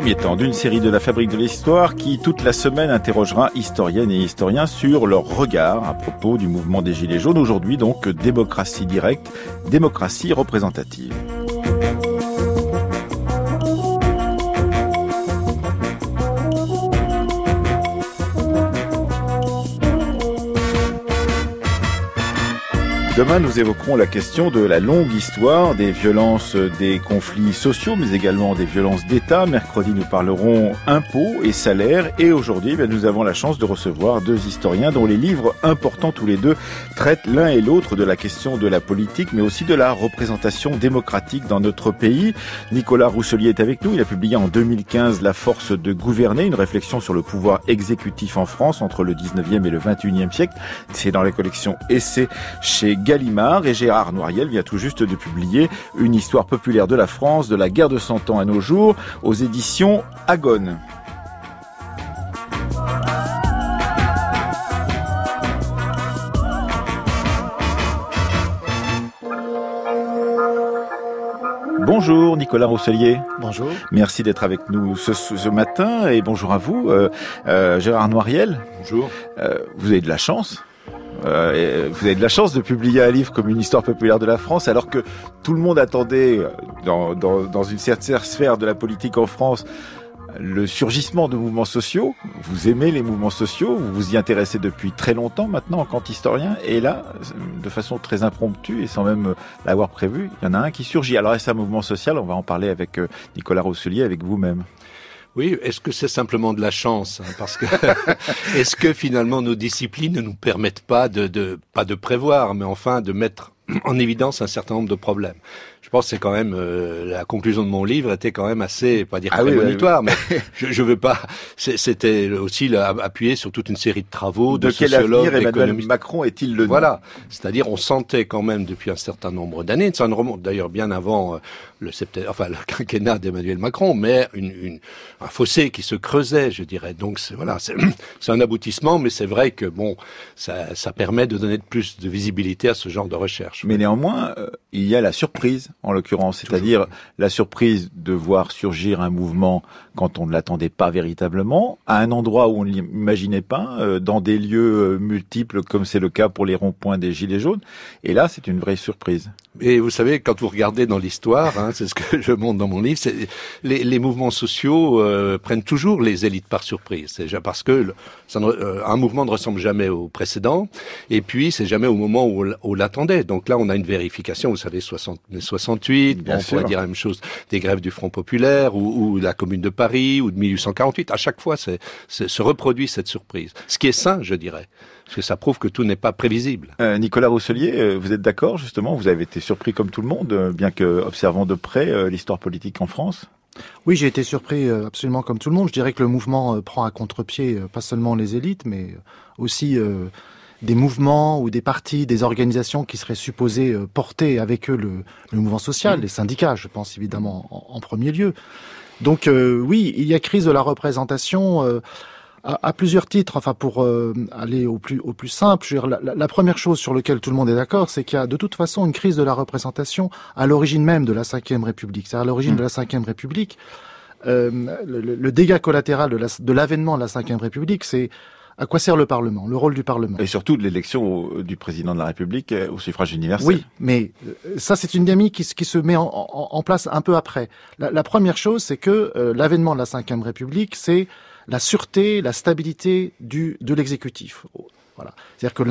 premier temps d'une série de la Fabrique de l'Histoire qui, toute la semaine, interrogera historiennes et historiens sur leur regard à propos du mouvement des Gilets jaunes. Aujourd'hui, donc, démocratie directe, démocratie représentative. Nous évoquerons la question de la longue histoire des violences, des conflits sociaux, mais également des violences d'État. Mercredi, nous parlerons impôts et salaires. Et aujourd'hui, eh nous avons la chance de recevoir deux historiens dont les livres importants tous les deux traitent l'un et l'autre de la question de la politique, mais aussi de la représentation démocratique dans notre pays. Nicolas Rousselier est avec nous. Il a publié en 2015 La force de gouverner, une réflexion sur le pouvoir exécutif en France entre le 19e et le 21e siècle. C'est dans la collection Essai chez Gallimard et Gérard Noiriel vient tout juste de publier une histoire populaire de la France de la guerre de Cent Ans à nos jours aux éditions Agone. Bonjour Nicolas Rousselier. Bonjour. Merci d'être avec nous ce, matin et bonjour à vous euh, euh, Gérard Noiriel. Bonjour. Euh, vous avez de la chance euh, vous avez de la chance de publier un livre comme une histoire populaire de la France, alors que tout le monde attendait, euh, dans, dans, dans une certaine sphère de la politique en France, le surgissement de mouvements sociaux. Vous aimez les mouvements sociaux, vous vous y intéressez depuis très longtemps maintenant en tant qu'historien, et là, de façon très impromptue et sans même l'avoir prévu, il y en a un qui surgit. Alors est-ce un mouvement social? On va en parler avec euh, Nicolas Rousselier, avec vous-même. Oui, est-ce que c'est simplement de la chance hein, Parce que est-ce que finalement nos disciplines ne nous permettent pas de, de, pas de prévoir, mais enfin de mettre en évidence un certain nombre de problèmes? Je pense que c'est quand même euh, la conclusion de mon livre était quand même assez, pas dire ah prémonitoire, mais je, veux pas. C'était aussi appuyé sur toute une série de travaux de, de quel avenir Emmanuel Macron est-il le Voilà, c'est-à-dire on sentait quand même depuis un certain nombre d'années, ça ne remonte d'ailleurs bien avant euh, le enfin le quinquennat d'Emmanuel Macron, mais une, une, un fossé qui se creusait, je dirais. Donc voilà, c'est un aboutissement, mais c'est vrai que bon, ça, ça permet de donner plus de visibilité à ce genre de recherche. Mais néanmoins, euh, il y a la surprise en l'occurrence, c'est-à-dire la surprise de voir surgir un mouvement quand on ne l'attendait pas véritablement, à un endroit où on ne l'imaginait pas, euh, dans des lieux euh, multiples comme c'est le cas pour les ronds-points des Gilets jaunes. Et là, c'est une vraie surprise. Et vous savez, quand vous regardez dans l'histoire, hein, c'est ce que je montre dans mon livre, les, les, mouvements sociaux euh, prennent toujours les élites par surprise. C'est déjà parce que ça un mouvement ne ressemble jamais au précédent, et puis c'est jamais au moment où on l'attendait. Donc là, on a une vérification. Vous savez, 60, 68, bon, on pourrait dire la même chose des grèves du Front populaire ou, ou la Commune de Paris ou de 1848. À chaque fois, c'est, se reproduit cette surprise. Ce qui est sain, je dirais. Parce que ça prouve que tout n'est pas prévisible. Euh, Nicolas Rousselier, euh, vous êtes d'accord justement Vous avez été surpris comme tout le monde, euh, bien que observant de près l'histoire politique en France? Oui, j'ai été surpris absolument comme tout le monde. Je dirais que le mouvement prend à contre-pied pas seulement les élites, mais aussi des mouvements ou des partis, des organisations qui seraient supposées porter avec eux le, mouvement social, les syndicats, je pense évidemment en premier lieu. Donc euh, oui, il y a crise de la représentation euh, à, plusieurs titres. Enfin, pour euh, aller au plus au plus simple, je veux dire, la, première chose sur laquelle tout le monde est d'accord, c'est qu'il y a de toute façon une crise de la représentation à l'origine même de la Ve République. C'est à l'origine de la Ve République. Le, le, dégât collatéral de l'avènement de la Ve République, c'est à quoi sert le Parlement, le rôle du Parlement Et surtout de l'élection du président de la République euh, au suffrage universel. Oui, mais euh, ça c'est une dynamique qui, qui, se met en, en, place un peu après. La, la première chose, c'est que euh, l'avènement de la Ve République, c'est la sûreté, la stabilité du, de l'exécutif. Voilà. C'est-à-dire que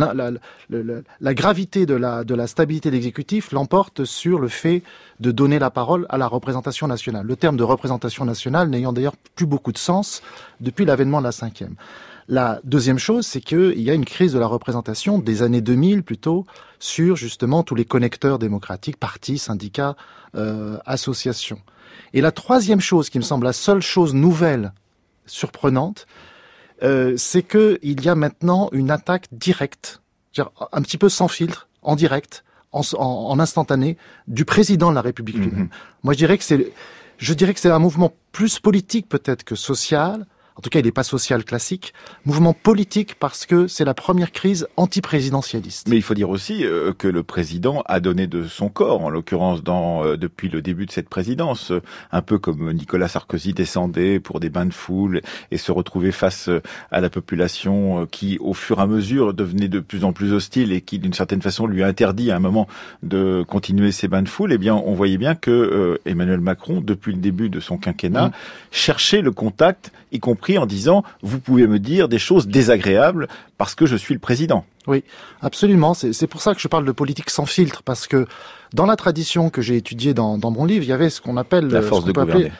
la, gravité de la, de la stabilité de l'exécutif l'emporte sur le fait de donner la parole à la représentation nationale. Le terme de représentation nationale n'ayant d'ailleurs plus beaucoup de sens depuis l'avènement de la cinquième. La deuxième chose, c'est qu'il y a une crise de la représentation des années 2000 plutôt sur justement tous les connecteurs démocratiques, partis, syndicats, euh, associations. Et la troisième chose qui me semble la seule chose nouvelle, surprenante, euh, c'est qu'il y a maintenant une attaque directe, un petit peu sans filtre, en direct, en, instantané, du président de la République lui-même. Mm-hmm. Moi, je dirais que c'est, je dirais que c'est un mouvement plus politique peut-être que social, En tout cas, il n'est pas social classique. Mouvement politique parce que c'est la première crise anti-présidentialiste. Mais il faut dire aussi euh, que le président a donné de son corps, en l'occurrence dans euh, depuis le début de cette présidence, un peu comme Nicolas Sarkozy descendait pour des bains de foule et se retrouvait face à la population qui, au fur et à mesure, devenait de plus en plus hostile et qui, d'une certaine façon, lui interdit à un moment de continuer ses bains de foule. Eh bien, on voyait bien que Emmanuel Macron, depuis le début de son quinquennat, mmh. cherchait le contact, y compris en disant vous pouvez me dire des choses désagréables parce que je suis le président. Oui, absolument. C'est pour ça que je parle de politique sans filtre parce que dans la tradition que j'ai étudiée dans, mon livre, il y avait ce qu'on appelle la force de gouverner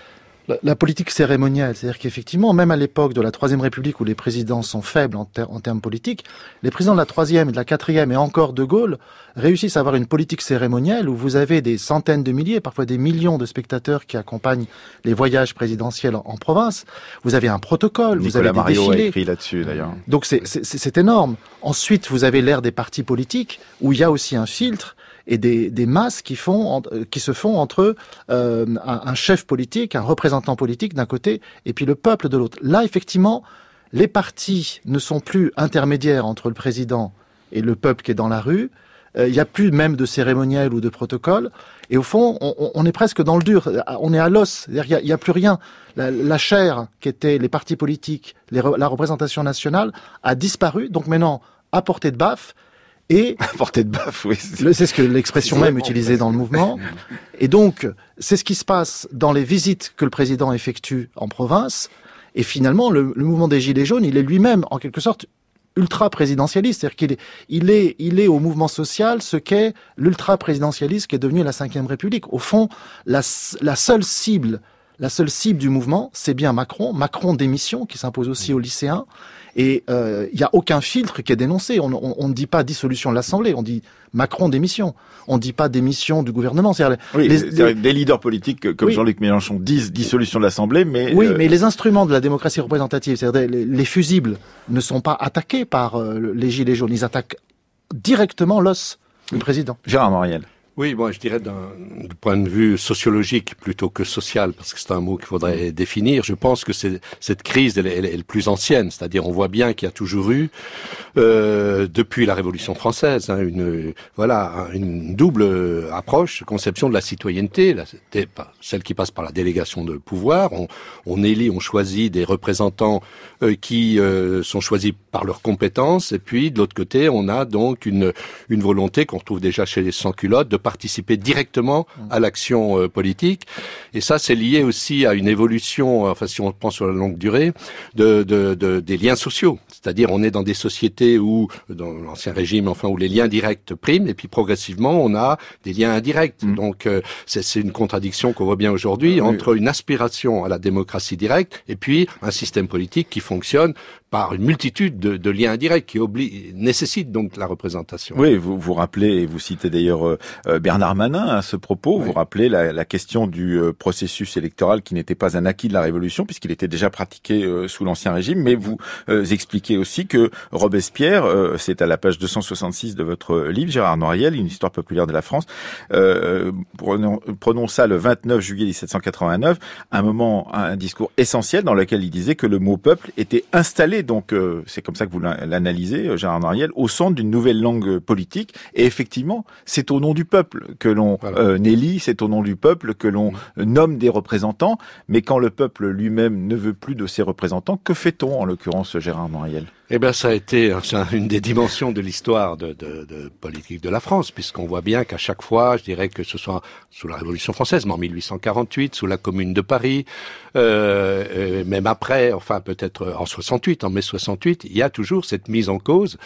la, politique cérémoniale. C'est-à-dire qu'effectivement, même à l'époque de la Troisième République où les présidents sont faibles en, termes politiques, les présidents de la Troisième et de la Quatrième et encore de Gaulle réussissent à avoir une politique cérémonielle où vous avez des centaines de milliers, parfois des millions de spectateurs qui accompagnent les voyages présidentiels en, province. Vous avez un protocole, vous avez des Mario défilés. a écrit là-dessus d'ailleurs. Donc c'est énorme. Ensuite, vous avez l'ère des partis politiques où il y a aussi un filtre et des, masses euh, qui se font entre euh, un, chef politique, un représentant politique d'un côté, et puis le peuple de l'autre. Là, effectivement, les partis ne sont plus intermédiaires entre le président et le peuple qui est dans la rue. Euh, il n'y a plus même de cérémoniel ou de protocole. Et au fond, on, est presque dans le dur. On est à l'os. Il n'y a, plus rien. La, chair qui était les partis politiques, la représentation nationale, a disparu. Donc maintenant, à portée de baffe, et portée de baffe, oui. C'est ce que l'expression même utilisée dans le mouvement. Et donc, c'est ce qui se passe dans les visites que le président effectue en province. Et finalement, le, mouvement des Gilets jaunes, il est lui-même, en quelque sorte, ultra-présidentialiste. C'est-à-dire qu'il est, il est, il est au mouvement social ce qu'est l'ultra-présidentialiste qui est devenu la Ve République. Au fond, la, la seule cible, la seule cible du mouvement, c'est bien Macron. Macron démission, qui s'impose aussi aux lycéens. Et il euh, n'y a aucun filtre qui est dénoncé. On, on, ne dit pas dissolution de l'Assemblée, on dit Macron démission. On ne dit pas démission du gouvernement. Oui, les, des leaders politiques comme Jean-Luc Mélenchon disent dissolution de l'Assemblée, mais oui, euh, mais les instruments de la démocratie représentative, c'est-à-dire les, fusibles, ne sont pas attaqués par euh, les gilets jaunes. Ils attaquent directement l'os du président. Gérard Moriel. Oui, moi je dirais d'un point de vue sociologique plutôt que social, parce que c'est un mot qu'il faudrait définir. Je pense que cette crise elle, est le plus ancienne, c'est-à-dire on voit bien qu'il y a toujours eu, euh, depuis la Révolution française, hein, une voilà une double approche, conception de la citoyenneté, celle qui passe par la délégation de pouvoir. On, on élit, on choisit des représentants euh, qui euh, sont choisis par leurs compétences, et puis de l'autre côté, on a donc une une volonté qu'on retrouve déjà chez les sans-culottes de participer directement à l'action euh, politique. Et ça, c'est lié aussi à une évolution, enfin si on prend sur la longue durée, de, de, de des liens sociaux. C'est-à-dire, on est dans des sociétés où, dans l'ancien régime, enfin, où les liens directs priment, et puis progressivement, on a des liens indirects. Mmh. Donc, euh, c'est une contradiction qu'on voit bien aujourd'hui entre une aspiration à la démocratie directe et puis un système politique qui fonctionne par une multitude de, de liens indirects qui oblige, nécessitent donc la représentation. Oui, vous vous rappelez, et vous citez d'ailleurs euh, euh, Bernard Manin à ce propos, vous rappelez la, la, question du euh, processus électoral qui n'était pas un acquis de la Révolution, puisqu'il était déjà pratiqué sous l'Ancien Régime, mais vous expliquez aussi que Robespierre, c'est à la page 266 de votre livre, Gérard Noriel, une histoire populaire de la France, prenons, prenons ça le 29 juillet 1789, un moment, un discours essentiel dans lequel il disait que le mot peuple était installé donc euh, c'est comme ça que vous l'analysez, euh, Gérard Nariel, au centre d'une nouvelle langue politique. Et effectivement, c'est au nom du peuple que l'on euh, élit, c'est au nom du peuple que l'on mmh. nomme des représentants. Mais quand le peuple lui-même ne veut plus de ses représentants, que fait-on en l'occurrence, Gérard Nariel eh bien, ça a été une des dimensions de l'histoire de, de, de, politique de la France, puisqu'on voit bien qu'à chaque fois, je dirais que ce soit sous la Révolution française, mais en 1848, sous la Commune de Paris, euh, même après, enfin peut-être en 68, en mai 68, il y a toujours cette mise en cause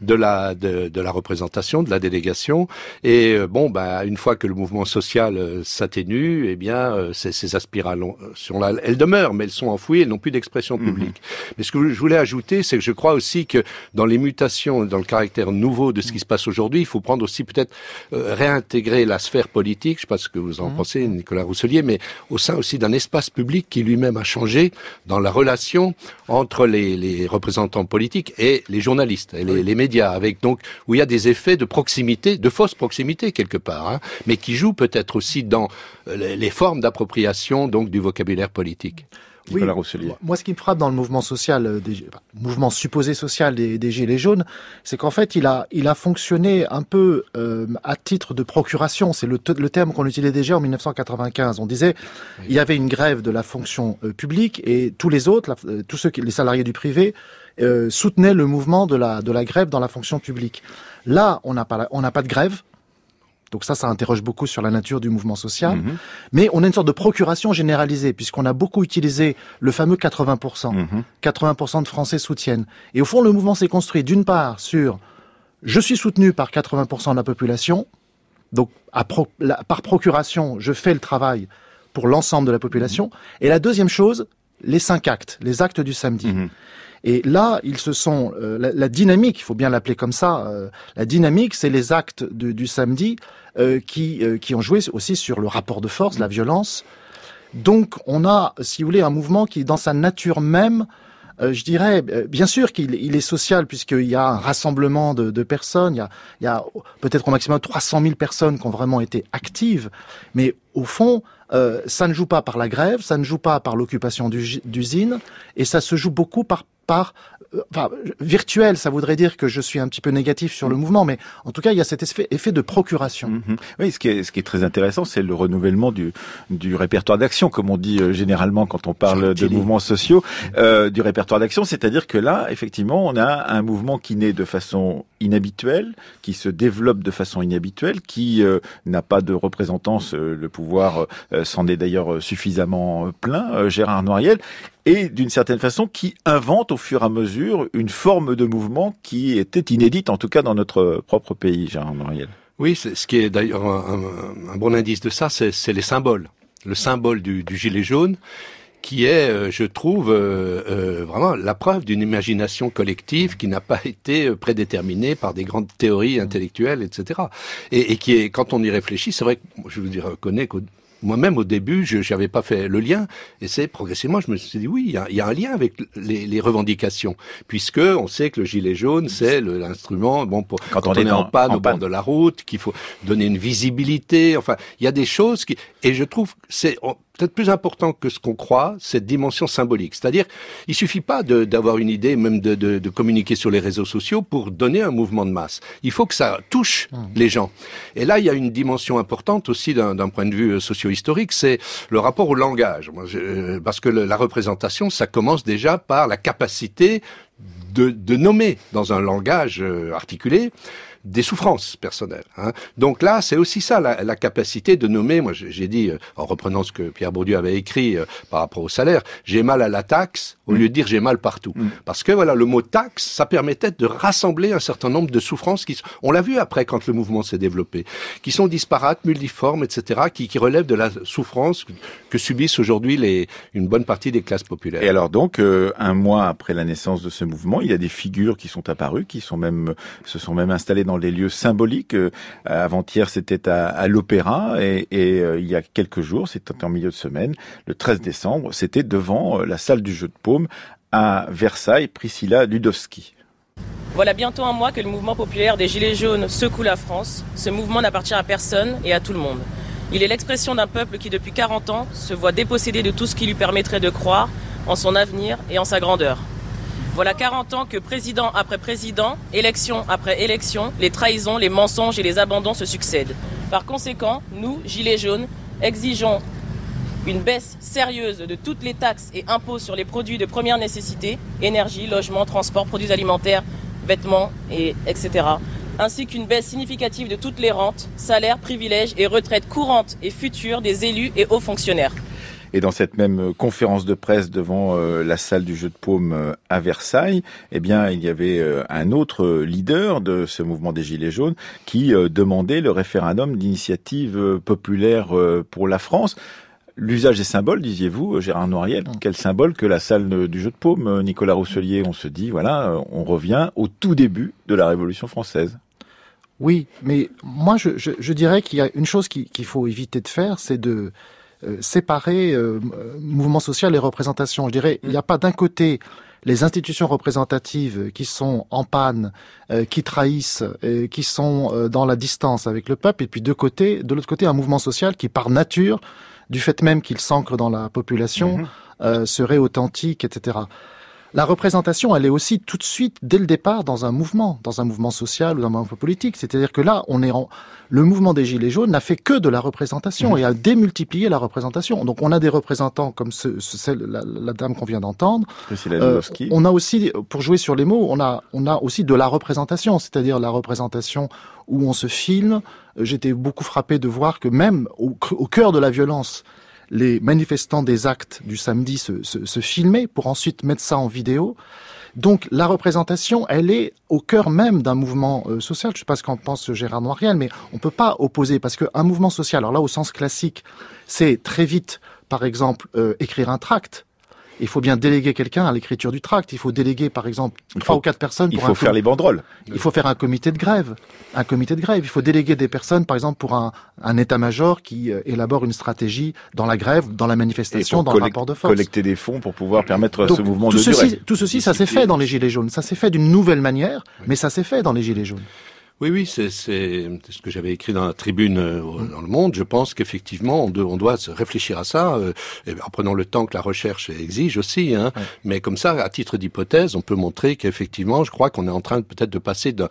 de la de, de la représentation, de la délégation. Et euh, bon, bah, une fois que le mouvement social euh, s'atténue, eh bien, euh, ces, ces aspirations-là, elles demeurent, mais elles sont enfouies, elles n'ont plus d'expression mhm. publique. Mais ce que je voulais ajouter, c'est que je crois aussi que dans les mutations, dans le caractère nouveau de ce qui se passe aujourd'hui, il faut prendre aussi peut-être euh, réintégrer la sphère politique. Je ne sais pas ce que vous en mmh. pensez, Nicolas Rousselier, mais au sein aussi d'un espace public qui lui-même a changé dans la relation entre les, les représentants politiques et les journalistes et les, les, médias, avec donc où il y a des effets de proximité, de fausse proximité quelque part, hein, mais qui jouent peut-être aussi dans euh, les formes d'appropriation donc du vocabulaire politique. Nicolas Rousselier. Moi, ce qui me frappe dans le mouvement social, des, mouvement supposé social des, des Gilets jaunes, c'est qu'en fait, il a, il a fonctionné un peu à titre de procuration. C'est le, le, terme qu'on utilisait déjà en 1995. On disait, il y avait une grève de la fonction publique et tous les autres, tous ceux qui, les salariés du privé, euh, soutenaient le mouvement de la, de la grève dans la fonction publique. Là, on n'a pas, on n'a pas de grève. Donc ça, ça interroge beaucoup sur la nature du mouvement social. Mhm. Mais on a une sorte de procuration généralisée, puisqu'on a beaucoup utilisé le fameux 80%. 80% mhm. de Français soutiennent. Et au fond, le mouvement s'est construit d'une part sur je suis soutenu par 80% de la population, donc par procuration, je fais le travail pour l'ensemble de la population. Mhm. Et la deuxième chose, les cinq actes, les actes du samedi. Et là, ils se sont euh, la, dynamique, il faut bien l'appeler comme ça. Euh, la dynamique, c'est les actes du samedi euh, qui qui ont joué aussi sur le rapport de force, la violence. Donc, on a, si vous voulez, un mouvement qui, dans sa nature même, je dirais, bien sûr qu'il il est social puisqu'il y a un rassemblement de, de personnes, il y a, il y a peut-être au maximum 300 000 personnes qui ont vraiment été actives, mais au fond, euh, ça ne joue pas par la grève, ça ne joue pas par l'occupation d'usines, et ça se joue beaucoup par par euh, enfin, virtuel, ça voudrait dire que je suis un petit peu négatif sur le mm. mouvement, mais en tout cas, il y a cet effet, de procuration. Mm-hmm. Oui, ce qui est, ce qui est très intéressant, c'est le renouvellement du, du répertoire d'action, comme on dit euh, généralement quand on parle de mouvements sociaux, euh, du répertoire d'action, c'est-à-dire que là, effectivement, on a un mouvement qui naît de façon inhabituelle, qui se développe de façon inhabituelle, qui euh, n'a pas de représentance, le pouvoir s'en est d'ailleurs suffisamment plein, Gérard Noiriel, et d'une certaine façon qui invente au fur et à mesure une forme de mouvement qui était inédite, en tout cas dans notre propre pays, Jean Moriel. Oui, ce qui est d'ailleurs un, bon indice de ça, c'est les symboles. Le symbole du, gilet jaune, qui est, euh, je trouve, euh, euh, vraiment la preuve d'une imagination collective qui n'a pas été prédéterminée par des grandes théories intellectuelles, etc. Et, et qui est, quand on y réfléchit, c'est vrai que je vous reconnais qu'au moi-même, au début, je n'avais pas fait le lien, et c'est progressivement, je me suis dit, oui, il y a, y a un lien avec les, les, revendications, puisque on sait que le gilet jaune, c'est l'instrument, bon, pour, quand, on, est en, panne au bord de la route, qu'il faut donner une visibilité, enfin, il y a des choses qui, et je trouve, c'est, peut-être plus important que ce qu'on croit, cette dimension symbolique. C'est-à-dire, il suffit pas d'avoir une idée, même de, de, de, communiquer sur les réseaux sociaux pour donner un mouvement de masse. Il faut que ça touche mmh. les gens. Et là, il y a une dimension importante aussi d'un point de vue euh, socio-historique, c'est le rapport au langage. Euh, parce que la représentation, ça commence déjà par la capacité de, de nommer dans un langage euh, articulé des souffrances personnelles. Hein. Donc là, c'est aussi ça, la, la, capacité de nommer. Moi, j'ai dit, euh, en reprenant ce que Pierre Bourdieu avait écrit euh, par rapport au salaire, j'ai mal à la taxe au lieu de dire j'ai mal partout. Mm. Parce que voilà, le mot taxe, ça permettait de rassembler un certain nombre de souffrances qui, on l'a vu après quand le mouvement s'est développé, qui sont disparates, multiformes, etc., qui, qui relèvent de la souffrance que, subissent aujourd'hui les, une bonne partie des classes populaires. Et alors donc, euh, un mois après la naissance de ce mouvement, il y a des figures qui sont apparues, qui sont même, se sont même installées dans des lieux symboliques. Euh, avant-hier, c'était à, l'Opéra et, euh, il y a quelques jours, c'était en milieu de semaine, le 13 décembre, c'était devant euh, la salle du jeu de paume à Versailles, Priscilla Ludowski. Voilà bientôt un mois que le mouvement populaire des Gilets jaunes secoue la France. Ce mouvement n'appartient à personne et à tout le monde. Il est l'expression d'un peuple qui, depuis 40 ans, se voit dépossédé de tout ce qui lui permettrait de croire en son avenir et en sa grandeur. Voilà 40 ans que président après président, élection après élection, les trahisons, les mensonges et les abandons se succèdent. Par conséquent, nous, Gilets jaunes, exigeons une baisse sérieuse de toutes les taxes et impôts sur les produits de première nécessité, énergie, logement, transport, produits alimentaires, vêtements, et etc. ainsi qu'une baisse significative de toutes les rentes, salaires, privilèges et retraites courantes et futures des élus et hauts fonctionnaires. Et dans cette même euh, conférence de presse devant euh, la salle du jeu de paume euh, à Versailles, eh bien, il y avait un autre leader de ce mouvement des Gilets jaunes qui demandait le référendum d'initiative populaire pour la France. L'usage des symboles, disiez-vous, Gérard Noiriel. Mm. Quel symbole que la salle du jeu de paume, Nicolas Rousselier. On se dit, voilà, on revient au tout début de la Révolution française. Oui, mais moi, je, je, je dirais qu'il y a une chose qu'il faut éviter de faire, c'est de euh, séparer euh, mouvement social et représentation. Je dirais, il n'y a pas d'un côté les institutions représentatives qui sont en panne, euh, qui trahissent, qui sont dans la distance avec le peuple, et puis de côté, de l'autre côté, un mouvement social qui, par nature, du fait même qu'il s'ancre dans la population, mhm. euh, serait authentique, etc. La représentation, elle est aussi tout de suite, dès le départ, dans un mouvement, dans un mouvement social ou dans un mouvement politique. C'est-à-dire que là, on est en... le mouvement des Gilets jaunes n'a fait que de la représentation et a démultiplié la représentation. Donc, on a des représentants comme ce, celle, la, dame qu'on vient d'entendre. Euh, on a aussi, pour jouer sur les mots, on a, on a aussi de la représentation, c'est-à-dire la représentation où on se filme. J'étais beaucoup frappé de voir que même au, au cœur de la violence, les manifestants des actes du samedi se, se, filmer pour ensuite mettre ça en vidéo. Donc la représentation, elle est au cœur même d'un mouvement euh, social. Je ne sais pas ce qu'en pense Gérard Noiriel, mais on ne peut pas opposer parce qu'un mouvement social, alors là au sens classique, c'est très vite, par exemple, euh, écrire un tract il faut bien déléguer quelqu'un à l'écriture du tract. Il faut déléguer, par exemple, trois ou quatre personnes. Pour il faut faire les banderoles. Il faut faire un comité de grève. Un comité de grève. Il faut déléguer des personnes, par exemple, pour un, un état-major qui euh, élabore une stratégie dans la grève, dans la manifestation, dans le rapport de force. Collecter des fonds pour pouvoir permettre ce mouvement de ceci, Tout ceci, ça s'est fait dans les Gilets jaunes. Ça s'est fait d'une nouvelle manière, mais ça s'est fait dans les Gilets jaunes. Oui, oui, c'est ce que j'avais écrit dans la tribune euh, dans le Monde. Je pense qu'effectivement, on, on, doit se réfléchir à ça, euh, et en prenant le temps que la recherche exige aussi. Hein. Mais comme ça, à titre d'hypothèse, on peut montrer qu'effectivement, je crois qu'on est en train peut-être de passer d'un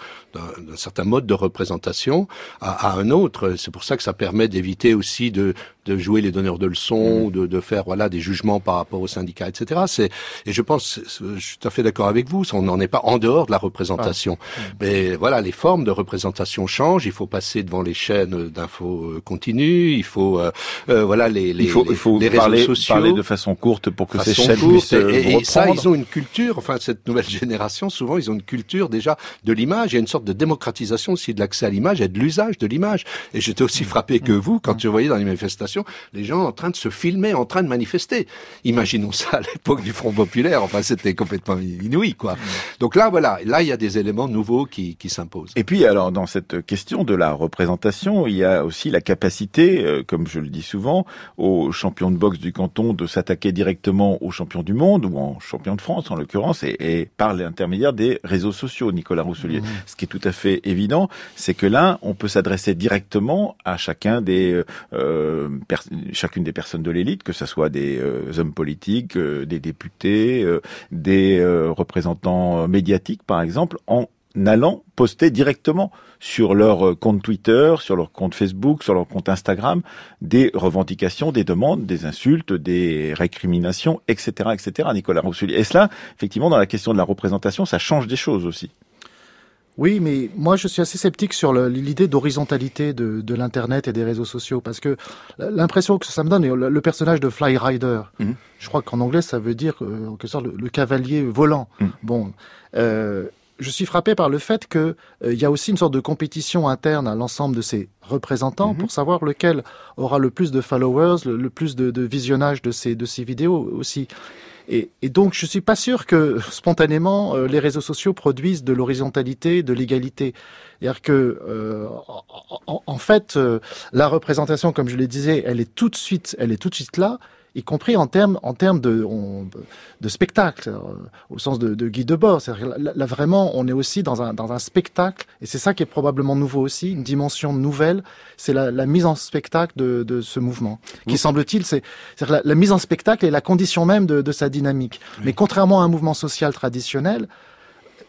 certain mode de représentation à, à un autre. C'est pour ça que ça permet d'éviter aussi de, de jouer les donneurs de leçons, mmh. de, de, faire voilà des jugements par rapport aux syndicats, etc. C'est et je pense, je suis tout à fait d'accord avec vous, on n'en est pas en dehors de la représentation. Mmh. Mais voilà, les formes de représentation changent. Il faut passer devant les chaînes d'infos euh, continues. Il faut euh, euh, voilà les les, il faut, il faut les parler, réseaux sociaux. parler de façon courte pour que ces chaînes puissent et, et ça, ils ont une culture. Enfin, cette nouvelle génération, souvent, ils ont une culture déjà de l'image. Il y a une sorte de démocratisation aussi de l'accès à l'image et de l'usage de l'image. Et j'étais aussi mmh. frappé que vous quand je voyais dans les manifestations les gens en train de se filmer, en train de manifester. Imaginons ça à l'époque du Front Populaire, enfin c'était complètement inouï, quoi. Donc là, voilà, là il y a des éléments nouveaux qui, qui s'imposent. Et puis alors dans cette question de la représentation, il y a aussi la capacité, euh, comme je le dis souvent, aux champions de boxe du canton de s'attaquer directement aux champions du monde ou en champion de France en l'occurrence, et, par l'intermédiaire des réseaux sociaux, Nicolas Rousselier. Mmh. Ce qui est tout à fait évident, c'est que là, on peut s'adresser directement à chacun des euh, chacune des personnes de l'élite, que ce soit des euh, hommes politiques, euh, des députés, euh, des représentants médiatiques, par exemple, en allant poster directement sur leur compte Twitter, sur leur compte Facebook, sur leur compte Instagram, des revendications, des demandes, des insultes, des récriminations, etc., etc. Nicolas Rousselier. Et cela, effectivement, dans la question de la représentation, ça change des choses aussi. Oui, mais moi je suis assez sceptique sur l'idée d'horizontalité de, de l'Internet et des réseaux sociaux, parce que l'impression que ça me donne, le, personnage de Fly Rider, mhm. je crois qu'en anglais ça veut dire euh, en quelque sorte le, cavalier volant. Mhm. Bon, euh, je suis frappé par le fait qu'il euh, y a aussi une sorte de compétition interne à l'ensemble de ces représentants mhm. pour savoir lequel aura le plus de followers, le, plus de, de visionnage de ces, de ces vidéos aussi. Et, donc, je suis pas sûr que spontanément euh, les réseaux sociaux produisent de l'horizontalité, de l'égalité. C'est-à-dire que, euh, en, fait, euh, la représentation, comme je le disais, elle est tout de suite, elle est tout de suite là y compris en termes en termes de de spectacle euh, au sens de, de Guy Debord. Là, là, vraiment, on est aussi dans un dans un spectacle et c'est ça qui est probablement nouveau aussi, une dimension nouvelle. C'est la, la, mise en spectacle de, de ce mouvement, qui semble-t-il, c'est la, la, mise en spectacle est la condition même de, de sa dynamique. Mais contrairement à un mouvement social traditionnel,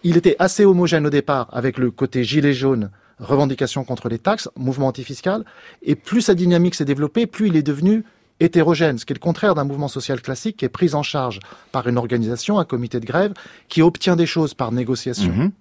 il était assez homogène au départ avec le côté gilet jaune revendication contre les taxes, mouvement antifiscal, et plus sa dynamique s'est développée, plus il est devenu hétérogène, ce qui est le contraire d'un mouvement social classique qui est pris en charge par une organisation, un comité de grève, qui obtient des choses par négociation. Mhm.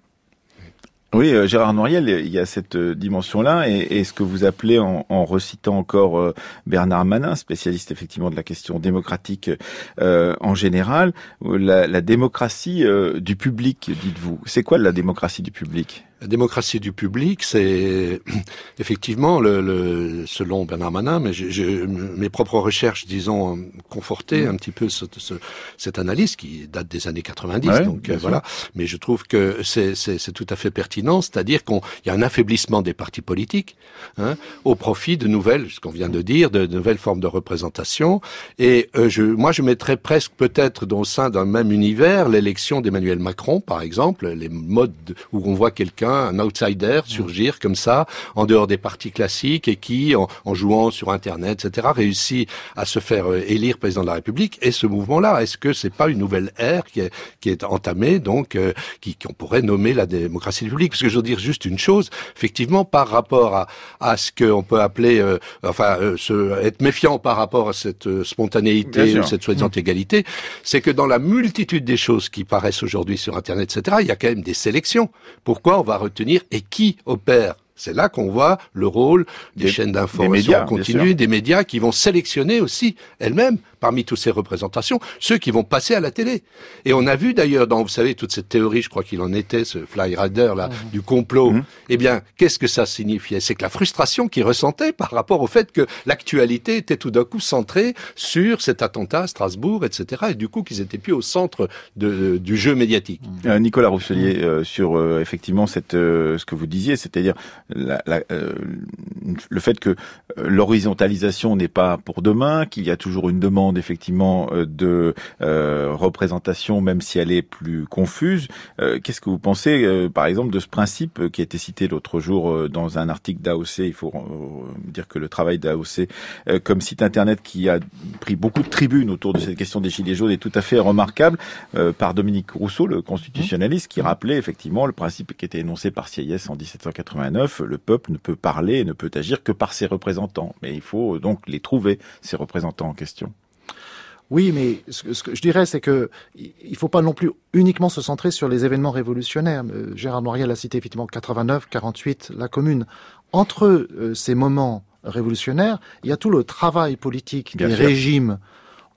Oui, euh, Gérard Noiriel, il y a cette euh, dimension-là, et, ce que vous appelez, en, recitant encore euh, Bernard Manin, spécialiste effectivement de la question démocratique en général, la, la démocratie du public, dites-vous. C'est quoi la démocratie du public? La démocratie du public, c'est effectivement, le, le, selon Bernard Manin, mais je, mes propres recherches, disons, conforté un petit peu ce, ce, cette analyse qui date des années 90. donc euh, voilà. Mais je trouve que c'est tout à fait pertinent, c'est-à-dire qu'il y a un affaiblissement des partis politiques hein, au profit de nouvelles, ce qu'on vient de dire, de, nouvelles formes de représentation. Et euh, je, moi, je mettrais presque peut-être dans le sein d'un même univers l'élection d'Emmanuel Macron, par exemple, les modes où on voit quelqu'un un outsider, surgir comme ça, en dehors des partis classiques, et qui, en, jouant sur Internet, etc., réussit à se faire euh, élire président de la République. Et ce mouvement-là, est-ce que c'est pas une nouvelle ère qui est, qui est entamée, donc, euh, qui qu'on pourrait nommer la démocratie publique? Parce que je veux dire juste une chose, effectivement, par rapport à, à ce qu'on peut appeler, euh, enfin, se, être méfiant par rapport à cette spontanéité ou cette soi-disant mmh. égalité, c'est que dans la multitude des choses qui paraissent aujourd'hui sur Internet, etc., il y a quand même des sélections. Pourquoi on va retenir et qui opère. C'est là qu'on voit le rôle des, chaînes d'information continue, des médias qui vont sélectionner aussi elles-mêmes parmi toutes ces représentations, ceux qui vont passer à la télé. Et on a vu d'ailleurs dans, vous savez, toute cette théorie, je crois qu'il en était, ce Fly Rider là, mmh. du complot. Mmh. Eh bien, qu'est-ce que ça signifiait? C'est que la frustration qu'ils ressentaient par rapport au fait que l'actualité était tout d'un coup centrée sur cet attentat à Strasbourg, etc. Et du coup, qu'ils étaient plus au centre de, du jeu médiatique. Mmh. Euh, Nicolas Rousselier, euh, sur euh, effectivement cette, ce que vous disiez, c'est-à-dire la, la, le fait que l'horizontalisation n'est pas pour demain, qu'il y a toujours une demande effectivement euh, de euh, représentation, même si elle est plus confuse. Euh, qu'est-ce que vous pensez, par exemple, de ce principe qui a été cité l'autre jour dans un article d'AOC Il faut dire que le travail d'AOC comme site internet qui a pris beaucoup de tribunes autour de cette question des gilets jaunes est tout à fait remarquable par Dominique Rousseau, le constitutionnaliste, qui rappelait effectivement le principe qui était énoncé par Sieyès en 1789 le peuple ne peut parler et ne peut agir que par ses représentants. Mais il faut donc les trouver, ces représentants en question. Oui, mais ce que, je dirais, c'est que il faut pas non plus uniquement se centrer sur les événements révolutionnaires. Euh, Gérard Noiriel a cité effectivement 89, 48, la Commune. Entre euh, ces moments révolutionnaires, il y a tout le travail politique des régimes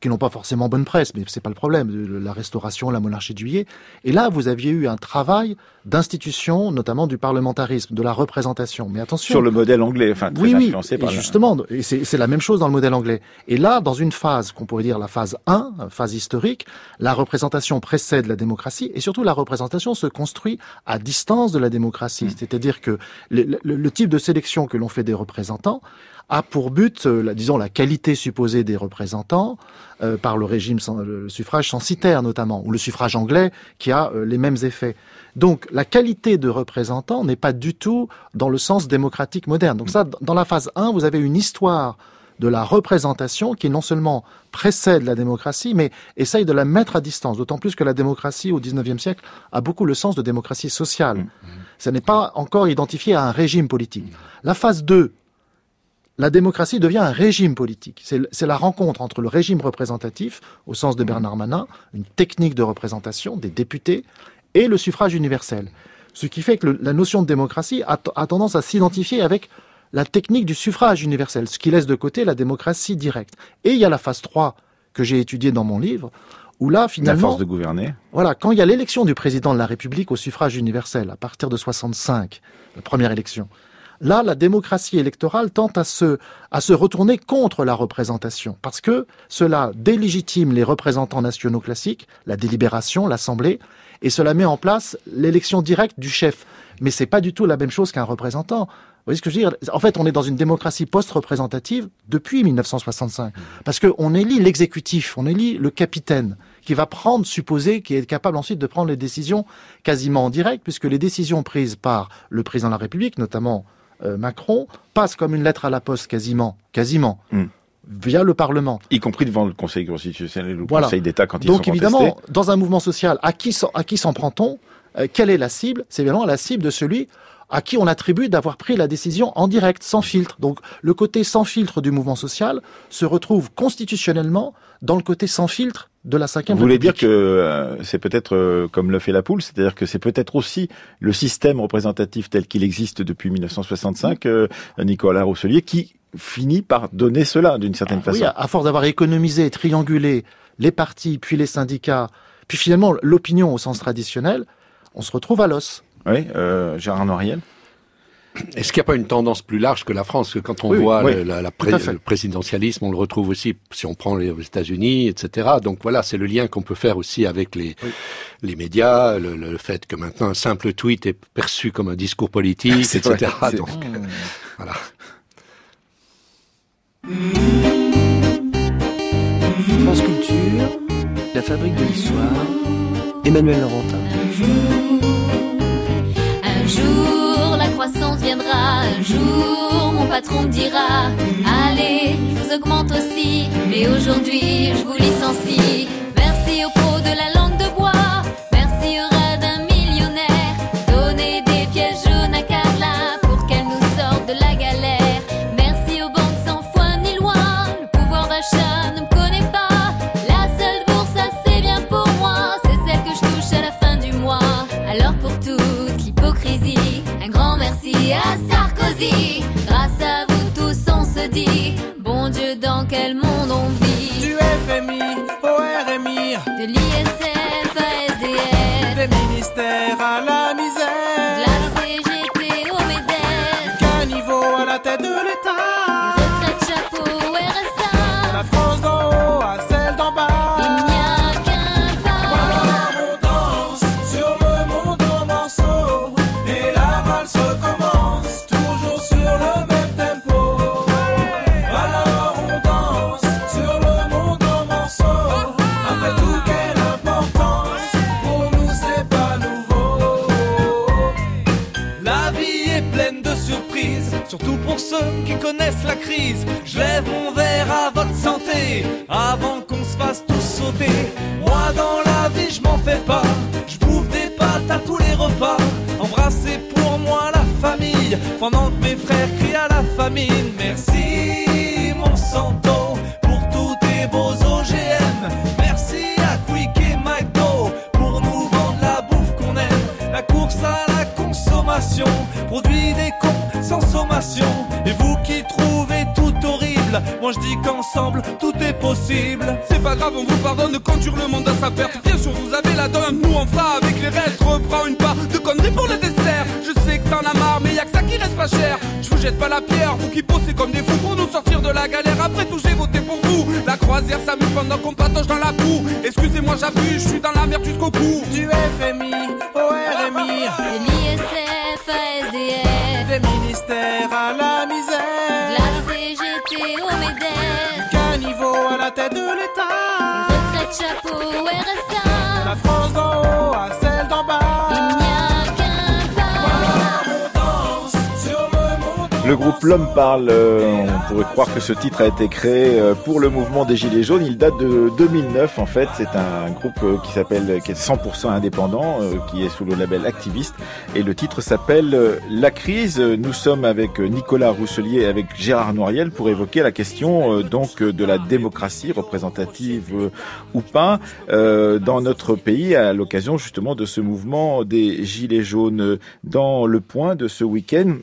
qui n'ont pas forcément bonne presse, mais c'est pas le problème, la restauration, la monarchie de juillet. Et là, vous aviez eu un travail d'institution, notamment du parlementarisme, de la représentation. Mais attention. Sur le modèle anglais, enfin, très oui, influencé oui, et justement, et c'est la même chose dans le modèle anglais. Et là, dans une phase qu'on pourrait dire la phase 1, phase historique, la représentation précède la démocratie, et surtout la représentation se construit à distance de la démocratie. Hmm. C'est-à-dire que le, le type de sélection que l'on fait des représentants, a pour but, euh, disons, la qualité supposée des représentants euh, par le régime sans, le suffrage censitaire notamment, ou le suffrage anglais qui a euh, les mêmes effets. Donc la qualité de représentant n'est pas du tout dans le sens démocratique moderne. Donc ça, dans la phase 1, vous avez une histoire de la représentation qui non seulement précède la démocratie, mais essaye de la mettre à distance. D'autant plus que la démocratie au XIXe siècle a beaucoup le sens de démocratie sociale. Mmh. Ça n'est pas encore identifié à un régime politique. La phase 2, la démocratie devient un régime politique. C'est la rencontre entre le régime représentatif, au sens de Bernard Manin, une technique de représentation des députés, et le suffrage universel. Ce qui fait que la notion de démocratie a, tendance à s'identifier avec la technique du suffrage universel, ce qui laisse de côté la démocratie directe. Et il y a la phase 3 que j'ai étudiée dans mon livre, où là, finalement... La force de gouverner. Voilà, quand il y a l'élection du président de la République au suffrage universel, à partir de 65, la première élection, Là, la démocratie électorale tente à se, retourner contre la représentation, parce que cela délégitime les représentants nationaux classiques, la délibération, l'assemblée, et cela met en place l'élection directe du chef. Mais c'est pas du tout la même chose qu'un représentant. Vous voyez ce que je veux dire? En fait, on est dans une démocratie post-représentative depuis 1965. Parce qu'on élit l'exécutif, on élit le capitaine, qui va prendre, supposer, qui est capable ensuite de prendre les décisions quasiment en direct, puisque les décisions prises par le président de la République, notamment Macron passe comme une lettre à la poste quasiment, quasiment. Hmm. via le Parlement. Y compris devant le Conseil constitutionnel ou le Conseil d'État quand ils Donc, sont Donc évidemment, dans un mouvement social, à qui, à qui s'en prend-on? Euh, Quelle est la cible? C'est évidemment la cible de celui à qui on attribue d'avoir pris la décision en direct, sans filtre. Donc le côté sans filtre du mouvement social se retrouve constitutionnellement dans le côté sans filtre de la cinquième Vous voulez dire que euh, c'est peut-être euh, comme le fait la poule, c'est-à-dire que c'est peut-être aussi le système représentatif tel qu'il existe depuis 1965, euh, Nicolas Rousselier, qui finit par donner cela d'une certaine ah façon. Oui, à force d'avoir économisé, triangulé les partis, puis les syndicats, puis finalement l'opinion au sens traditionnel, on se retrouve à l'os. Oui, Gérard Noiriel est-ce qu'il n'y a pas une tendance plus large que la France? Que quand on voit la, le présidentialisme, on le retrouve aussi si on prend les États-Unis, etc. Donc voilà, c'est le lien qu'on peut faire aussi avec les les médias, le, fait que maintenant un simple tweet est perçu comme un discours politique, etc. Donc mmh. voilà. France Culture, la fabrique de l'histoire, Emmanuel Laurentin viendra. Un jour, mon patron me dira Allez, je vous augmente aussi, mais aujourd'hui, je vous licencie. Merci au pot de la à Sarkozy. Grâce à vous tous, on se dit, bon Dieu, dans quel monde on vit Du FMI au RMI, De l'ISF surtout pour ceux qui connaissent la crise. Je lève mon verre à votre santé avant qu'on se fasse tous sauter. Moi dans la vie, je m'en fais pas. Je bouffe des pâtes à tous les repas. Embrasser pour moi la famille pendant que mes frères crient à la famine. Sans sommation. Et vous qui trouvez tout horrible, moi je dis qu'ensemble tout est possible. C'est pas grave, on vous pardonne quand le monde à sa perte. Bien sûr, vous avez la donne, nous on fera avec les restes. Reprends une part de conneries pour le dessert. Je sais que t'en as marre, mais y a que ça qui reste pas cher. Je vous jette pas la pierre, vous qui bossez comme des fous pour nous sortir de la galère. Après tout, j'ai voté pour vous. La croisière s'amuse pendant qu'on patoche dans la boue. Excusez-moi, j'appuie, je suis dans la merde jusqu'au cou. Du FMI au RMI, De l'ISF à SDF, des ministères à la de misère. la CGT au MEDEF, Caniveau à la tête de l'État. retraite chapeau au RSA. Le groupe L'Homme parle, euh, on pourrait croire que ce titre a été créé euh, pour le mouvement des Gilets jaunes. Il date de 2009 en fait. C'est un groupe euh, qui s'appelle, qui est 100% indépendant, qui est sous le label Activiste. Et le titre s'appelle La crise. Nous sommes avec Nicolas Rousselier et avec Gérard Noiriel pour évoquer la question donc de la démocratie représentative ou pas dans notre pays à l'occasion justement de ce mouvement des Gilets jaunes. Dans le point de ce week-end,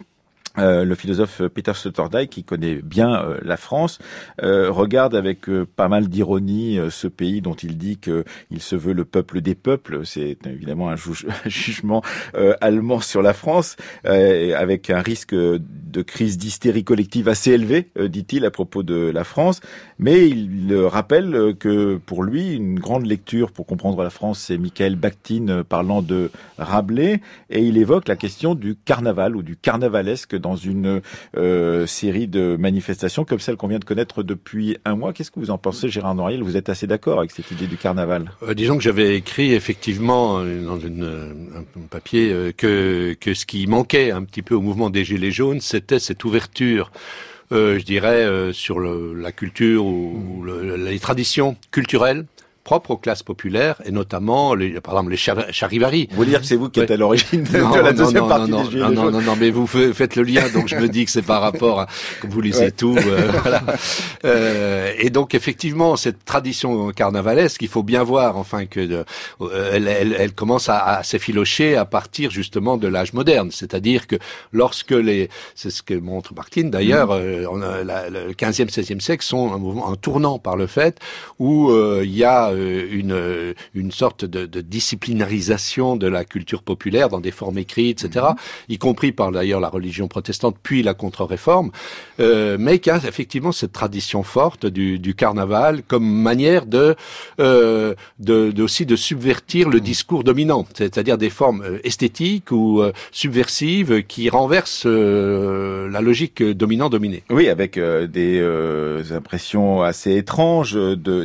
euh, le philosophe Peter Sloterdijk, qui connaît bien euh, la France, euh, regarde avec euh, pas mal d'ironie euh, ce pays dont il dit qu'il se veut le peuple des peuples. C'est évidemment un, juge- un jugement euh, allemand sur la France, avec un risque de crise d'hystérie collective assez élevé, dit-il à propos de la France. Mais il rappelle que pour lui, une grande lecture pour comprendre la France, c'est Michael Bakhtin parlant de Rabelais, et il évoque la question du carnaval ou du carnavalesque dans une euh, série de manifestations comme celle qu'on vient de connaître depuis un mois. Qu'est-ce que vous en pensez, Gérard Noiriel Vous êtes assez d'accord avec cette idée du carnaval? Euh, disons que j'avais écrit effectivement euh, dans un papier que, que ce qui manquait un petit peu au mouvement des Gilets jaunes, c'était cette ouverture, je dirais, sur la culture ou, ou le- les traditions culturelles propres aux classes populaires et notamment, les, par exemple, les char- charivaris. Vous dire que c'est vous qui êtes à l'origine de, Non, de la deuxième non, partie non, des non, non, non, non, mais vous fa- faites le lien, donc je me dis que c'est par rapport à, vous lisez Ouais. tout, euh, voilà. Euh, et donc effectivement, cette tradition carnavalesque, il faut bien voir, enfin que de- euh, elle, elle, elle commence à, à s'effilocher à partir justement de l'âge moderne, c'est-à-dire que lorsque les, c'est ce que montre Martin d'ailleurs, Mmh. euh, le 15e, 16e siècle sont un mouvement, un tournant par le fait où euh, il y a euh, une euh, une sorte de, de disciplinarisation de la culture populaire dans des formes écrites, etc., y compris par d'ailleurs la religion protestante, puis la contre-réforme, euh, mais qui a effectivement cette tradition forte du, du carnaval comme manière de, euh, de, de aussi de subvertir le discours dominant, c'est-à-dire des formes esthétiques ou euh, subversives qui renversent la logique dominant-dominé. Oui, avec des impressions assez étranges de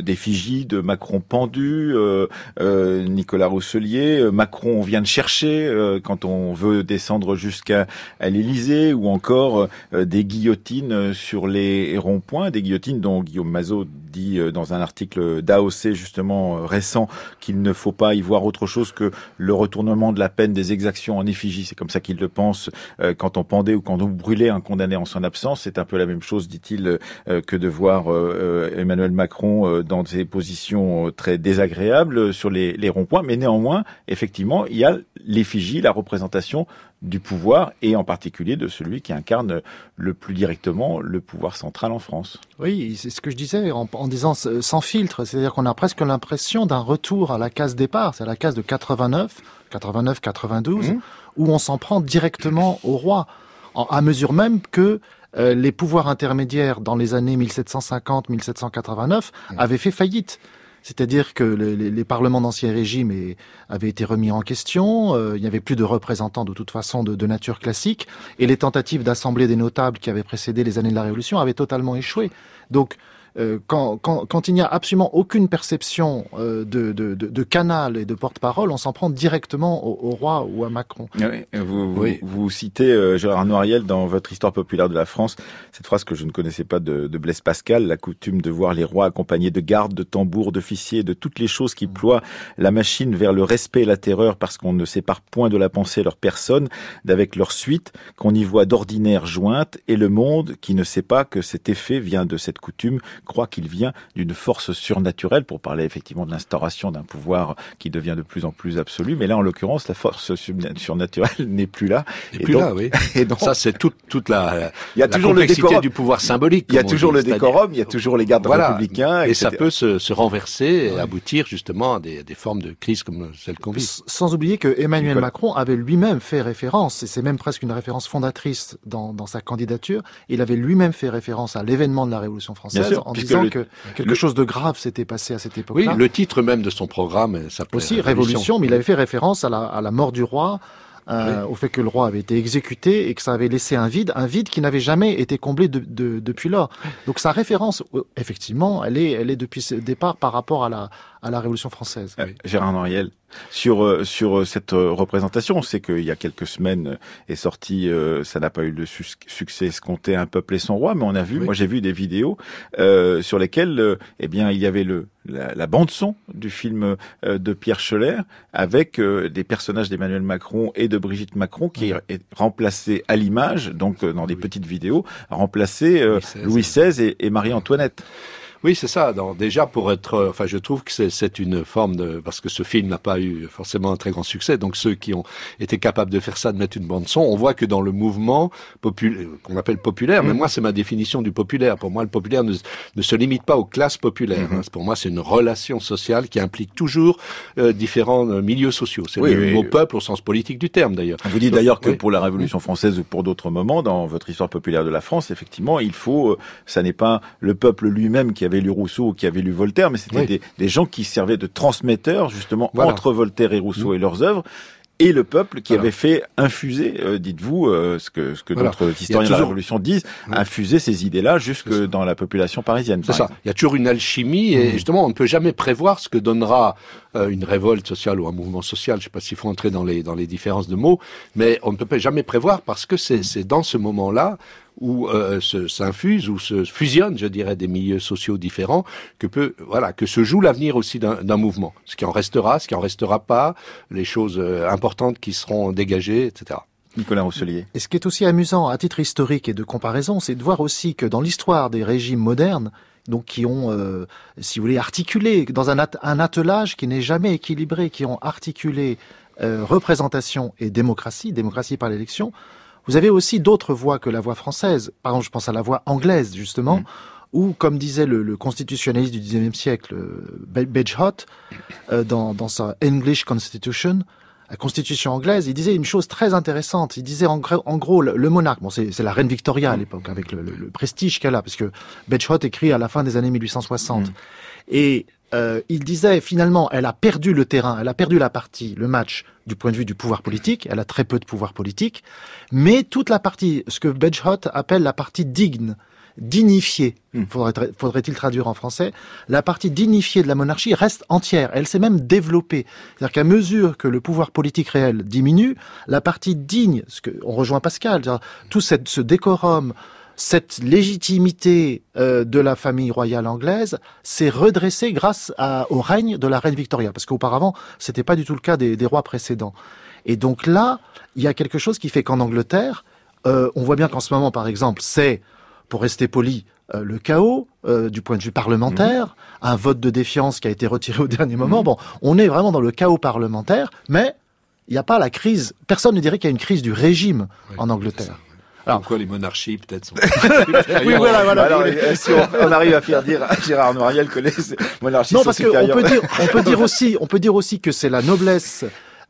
de Macron Pendu, euh, euh, Nicolas Rousselier, euh, Macron on vient de chercher quand on veut descendre jusqu'à l'Élysée, ou encore des guillotines sur les ronds-points, des guillotines dont Guillaume Mazot dit dans un article d'AOC justement récent qu'il ne faut pas y voir autre chose que le retournement de la peine des exactions en effigie. C'est comme ça qu'il le pense quand on pendait ou quand on brûlait un condamné en son absence. C'est un peu la même chose, dit-il, que de voir Emmanuel Macron dans des positions très désagréables sur les, les ronds-points. Mais néanmoins, effectivement, il y a l'effigie, la représentation du pouvoir et en particulier de celui qui incarne le plus directement le pouvoir central en France. Oui, c'est ce que je disais en, en disant sans filtre, c'est-à-dire qu'on a presque l'impression d'un retour à la case départ, c'est à la case de 89, 89, 92, Mhm. où on s'en prend directement au roi, en- à mesure même que euh, les pouvoirs intermédiaires dans les années 1750-1789 avaient fait faillite. C'est-à-dire que les, les- les parlements d'ancien régime avaient été remis en question, euh, il n'y avait plus de représentants de toute façon de, de nature classique, et les tentatives d'assemblée des notables qui avaient précédé les années de la Révolution avaient totalement échoué. Donc, euh, quand, quand, quand il n'y a absolument aucune perception euh, de, de, de, de canal et de porte-parole, on s'en prend directement au, au roi ou à Macron. Oui, vous, vous, Oui. vous citez euh, Gérard Noiriel dans votre histoire populaire de la France, cette phrase que je ne connaissais pas de, de Blaise Pascal, la coutume de voir les rois accompagnés de gardes, de tambours, d'officiers, de toutes les choses qui ploient la machine vers le respect et la terreur parce qu'on ne sépare point de la pensée leur personne, d'avec leur suite, qu'on y voit d'ordinaire jointe, et le monde qui ne sait pas que cet effet vient de cette coutume croit qu'il vient d'une force surnaturelle, pour parler effectivement de l'instauration d'un pouvoir qui devient de plus en plus absolu. Mais là, en l'occurrence, la force surna- surnaturelle n'est plus là. Plus donc- là, oui. Et donc, Ça, c'est toute, toute la, il y a la toujours le décorum. du pouvoir symbolique. Il y a toujours dit, le décorum, il y a toujours les gardes Voilà. républicains. Et ça etc. peut se, se renverser et aboutir justement à des, des formes de crise comme celle qu'on vit. Sans oublier que Emmanuel Nicolas. Macron avait lui-même fait référence, et c'est même presque une référence fondatrice dans, dans sa candidature, il avait lui-même fait référence à l'événement de la Révolution française en puisque disant le- que quelque le- chose de grave s'était passé à cette Oui, époque-là. le titre même de son programme euh, s'appelait Aussi, Révolution, mais il avait fait référence à la, à la mort du roi, euh, au fait que le roi avait été exécuté et que ça avait laissé un vide, un vide qui n'avait jamais été comblé de- de- depuis lors. Donc sa référence, euh, effectivement, elle est, elle est depuis ce départ par rapport à la, à la Révolution française. Euh, Gérard Noriel, sur euh, sur euh, cette euh, représentation, on sait qu'il y a quelques semaines est sorti, euh, ça n'a pas eu le succès escompté, un peuple et son roi, mais on a vu, Oui. moi j'ai vu des vidéos euh, sur lesquelles, euh, eh bien, il y avait le la, la bande son du film euh, de Pierre Scheller avec euh, des personnages d'Emmanuel Macron et de Brigitte Macron qui est remplacé à l'image, donc euh, dans des Oui. petites vidéos, remplacé euh, Louis XVI. Louis XVI et, et Marie-Antoinette. Oui, c'est ça. Donc, déjà, pour être, euh, enfin, je trouve que c'est- une forme de, parce que ce film n'a pas eu forcément un très grand succès. Donc, ceux qui ont été capables de faire ça, de mettre une bande son, on voit que dans le mouvement populaire, qu'on appelle populaire, mais moi, c'est ma définition du populaire. Pour moi, le populaire ne, ne se limite pas aux classes populaires. hein. Pour moi, c'est une relation sociale qui implique toujours euh, différents euh, milieux sociaux. C'est Oui, le mot oui. peuple au sens politique du terme, d'ailleurs. Vous dites d'ailleurs que oui. pour la Révolution française ou pour d'autres moments dans votre histoire populaire de la France, effectivement, il faut, euh, ça n'est pas le peuple lui-même qui avait lu Rousseau ou qui avait lu Voltaire, mais c'était Oui. des, des gens qui servaient de transmetteurs justement Voilà. entre Voltaire et Rousseau et leurs œuvres. Et le peuple qui Voilà. avait fait infuser, euh, dites-vous, euh, ce que, ce que Voilà. d'autres historiens de la Révolution disent, Oui. infuser ces idées-là jusque dans la population parisienne. C'est par ça. exemple. Il y a toujours une alchimie et justement, on ne peut jamais prévoir ce que donnera euh, une révolte sociale ou un mouvement social. Je ne sais pas s'il faut entrer dans les dans les différences de mots, mais on ne peut jamais prévoir parce que c'est c'est dans ce moment-là où euh, se- s'infusent ou se fusionnent, je dirais, des milieux sociaux différents que peut voilà que se joue l'avenir aussi d'un d'un mouvement. Ce qui en restera, ce qui en restera pas, les choses euh, importantes qui seront dégagées, etc. Nicolas Rousselier. Et ce qui est aussi amusant à titre historique et de comparaison, c'est de voir aussi que dans l'histoire des régimes modernes, donc qui ont, euh, si vous voulez, articulé dans un, at- un attelage qui n'est jamais équilibré, qui ont articulé euh, représentation et démocratie, démocratie par l'élection, vous avez aussi d'autres voies que la voie française. Par exemple, je pense à la voie anglaise, justement, où, comme disait le, le constitutionnaliste du XIXe siècle, euh, Be- Bedgehout, euh, dans, dans sa English Constitution, la constitution anglaise, il disait une chose très intéressante. Il disait en, gros- en gros, le, le monarque, bon, c'est la reine Victoria à l'époque, avec le, le- le prestige qu'elle a, parce que Bedgehout écrit à la fin des années 1860. Et euh, il disait finalement, elle a perdu le terrain, elle a perdu la partie, le match du point de vue du pouvoir politique. Elle a très peu de pouvoir politique, mais toute la partie, ce que Bedgehout appelle la partie digne, dignifiée, Hmm. faudrait- faudrait-il traduire en français, la partie dignifiée de la monarchie reste entière. Elle s'est même développée. C'est-à-dire qu'à mesure que le pouvoir politique réel diminue, la partie digne, ce que, on rejoint Pascal, tout cette, ce décorum, cette légitimité euh, de la famille royale anglaise s'est redressée grâce à- au règne de la reine Victoria, parce qu'auparavant, c'était pas du tout le cas des, des rois précédents. Et donc là, il y a quelque chose qui fait qu'en Angleterre, euh, on voit bien qu'en ce moment, par exemple, c'est, pour rester poli, euh, le chaos euh, du point de vue parlementaire, un vote de défiance qui a été retiré au dernier moment. Bon, on est vraiment dans le chaos parlementaire, mais il n'y a pas la crise. Personne ne dirait qu'il y a une crise du régime en Angleterre. Alors, quoi, les monarchies, peut-être, sont... Oui, voilà, voilà. Alors, oui, oui. euh, si on, on arrive à faire dire à Gérard Noiriel que les monarchies Non, sont parce qu'on supérieures. peut dire, on peut dire aussi, on peut dire aussi que c'est la noblesse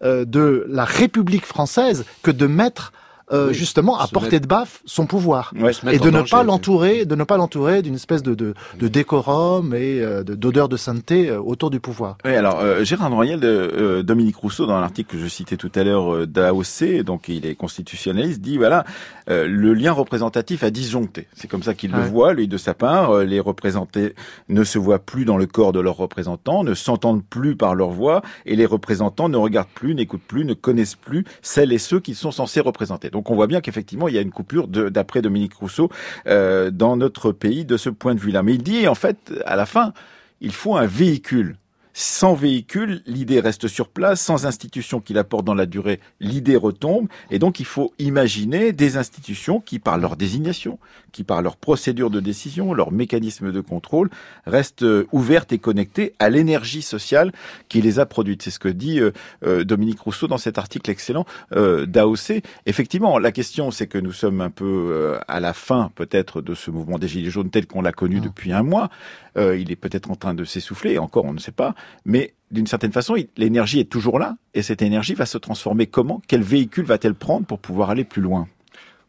euh, de la République française que de mettre euh, Oui, justement à se portée mettre- de baffe son pouvoir Ouais. et de ne danger, pas l'entourer, de ne pas l'entourer d'une espèce de, de, de décorum et euh, de- d'odeur de sainteté euh, autour du pouvoir. Oui, alors euh, Gérard Noiriel, euh, Dominique Rousseau, dans l'article que je citais tout à l'heure euh, d'AOC, donc il est constitutionnaliste, dit voilà, euh, le lien représentatif a disjoncté. C'est comme ça qu'il le voit, lui, de sa part. Euh, les représentés ne se voient plus dans le corps de leurs représentants, ne s'entendent plus par leur voix, et les représentants ne regardent plus, n'écoutent plus, ne connaissent plus celles et ceux qu'ils sont censés représenter. Donc on voit bien qu'effectivement, il y a une coupure, d'après Dominique Rousseau, euh, dans notre pays de ce point de vue-là. Mais il dit, en fait, à la fin, il faut un véhicule. Sans véhicule, l'idée reste sur place. Sans institution qui la porte dans la durée, l'idée retombe. Et donc, il faut imaginer des institutions qui, par leur désignation, qui, par leur procédure de décision, leur mécanisme de contrôle, restent euh, ouvertes et connectées à l'énergie sociale qui les a produites. C'est ce que dit euh, euh, Dominique Rousseau dans cet article excellent euh, d'AOC. Effectivement, la question, c'est que nous sommes un peu euh, à la fin, peut-être, de ce mouvement des Gilets jaunes tel qu'on l'a connu Mm. depuis un mois. Il est peut-être en train de s'essouffler, encore, on ne sait pas. Mais d'une certaine façon, l'énergie est toujours là, et cette énergie va se transformer comment? Quel véhicule va-t-elle prendre pour pouvoir aller plus loin?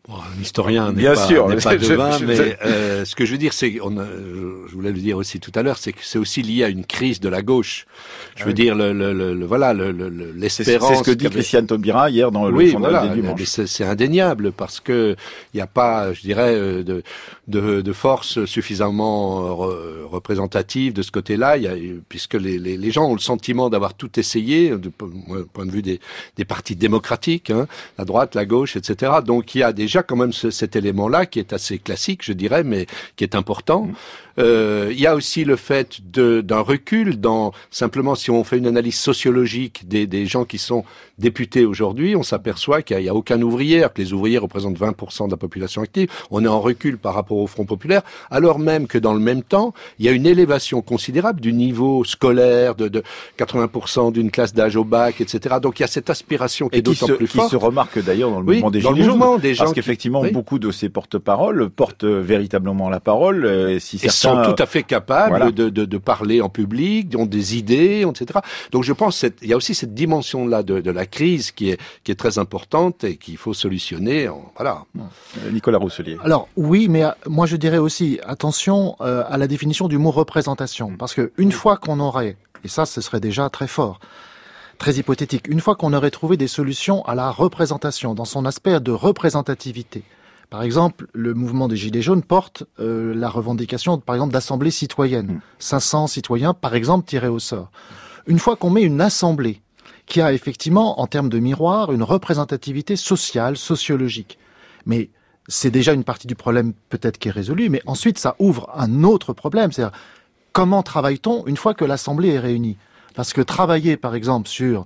Bon, un historien n'est pas, sûr, n'est pas je- devin, je- mais je- euh, ce que je veux dire, c'est, on a- je voulais le dire aussi tout à l'heure, c'est que c'est aussi lié à une crise de la gauche. Je veux oui. dire, le, le, le, le- voilà, le, le- le- C'est l'espérance. ce que dit Christiane Taubira hier dans le oui, journal voilà, du dimanche. mais c'est c'est indéniable parce que il n'y a pas, je dirais, euh, de, de, de force suffisamment euh, re- représentative de ce côté-là. Il y a, puisque les, les, les gens ont le sentiment d'avoir tout essayé, du po- moi, point de vue des, des partis démocratiques, hein, la droite, la gauche, etc. Donc il y a déjà quand même ce- cet élément-là qui est assez classique, je dirais, mais qui est important. Euh, il y a aussi le fait d'un recul dans simplement si on fait une analyse sociologique des, des gens qui sont députés aujourd'hui, on s'aperçoit qu'il n'y a, aucun ouvrier, que les ouvriers représentent 20% de la population active. On est en recul par rapport au Front populaire, alors même que dans le même temps, il y a une élévation considérable du niveau scolaire de, de 80% d'une classe d'âge au bac, etc. Donc il y a cette aspiration qui Et est qui d'autant se, plus qui forte. se remarque d'ailleurs dans le Oui, mouvement des dans le Gilets jaunes. mouvement des gens Parce qui- qu'effectivement, oui. beaucoup de ces porte-paroles portent euh, véritablement la parole. euh, Si et certains, sont tout à fait capables voilà. de, de, de parler en public, ont des idées, etc. Donc je pense qu'il y a aussi cette dimension-là de, de la crise qui est, qui est très importante et qu'il faut solutionner. En, voilà. euh, Nicolas Rousselier. Alors oui, mais moi je dirais aussi attention à la définition du mot représentation, parce que une fois qu'on aurait, et ça ce serait déjà très fort, très hypothétique, une fois qu'on aurait trouvé des solutions à la représentation dans son aspect de représentativité. Par exemple, le mouvement des Gilets jaunes porte euh, la revendication, par exemple, d'assemblées citoyennes. Mm. 500 citoyens, par exemple, tirés au sort. Une fois qu'on met une assemblée qui a effectivement, en termes de miroir, une représentativité sociale, sociologique, mais c'est déjà une partie du problème peut-être qui est résolue, mais ensuite ça ouvre un autre problème, c'est-à-dire comment travaille-t-on une fois que l'Assemblée est réunie? Parce que travailler, par exemple, sur,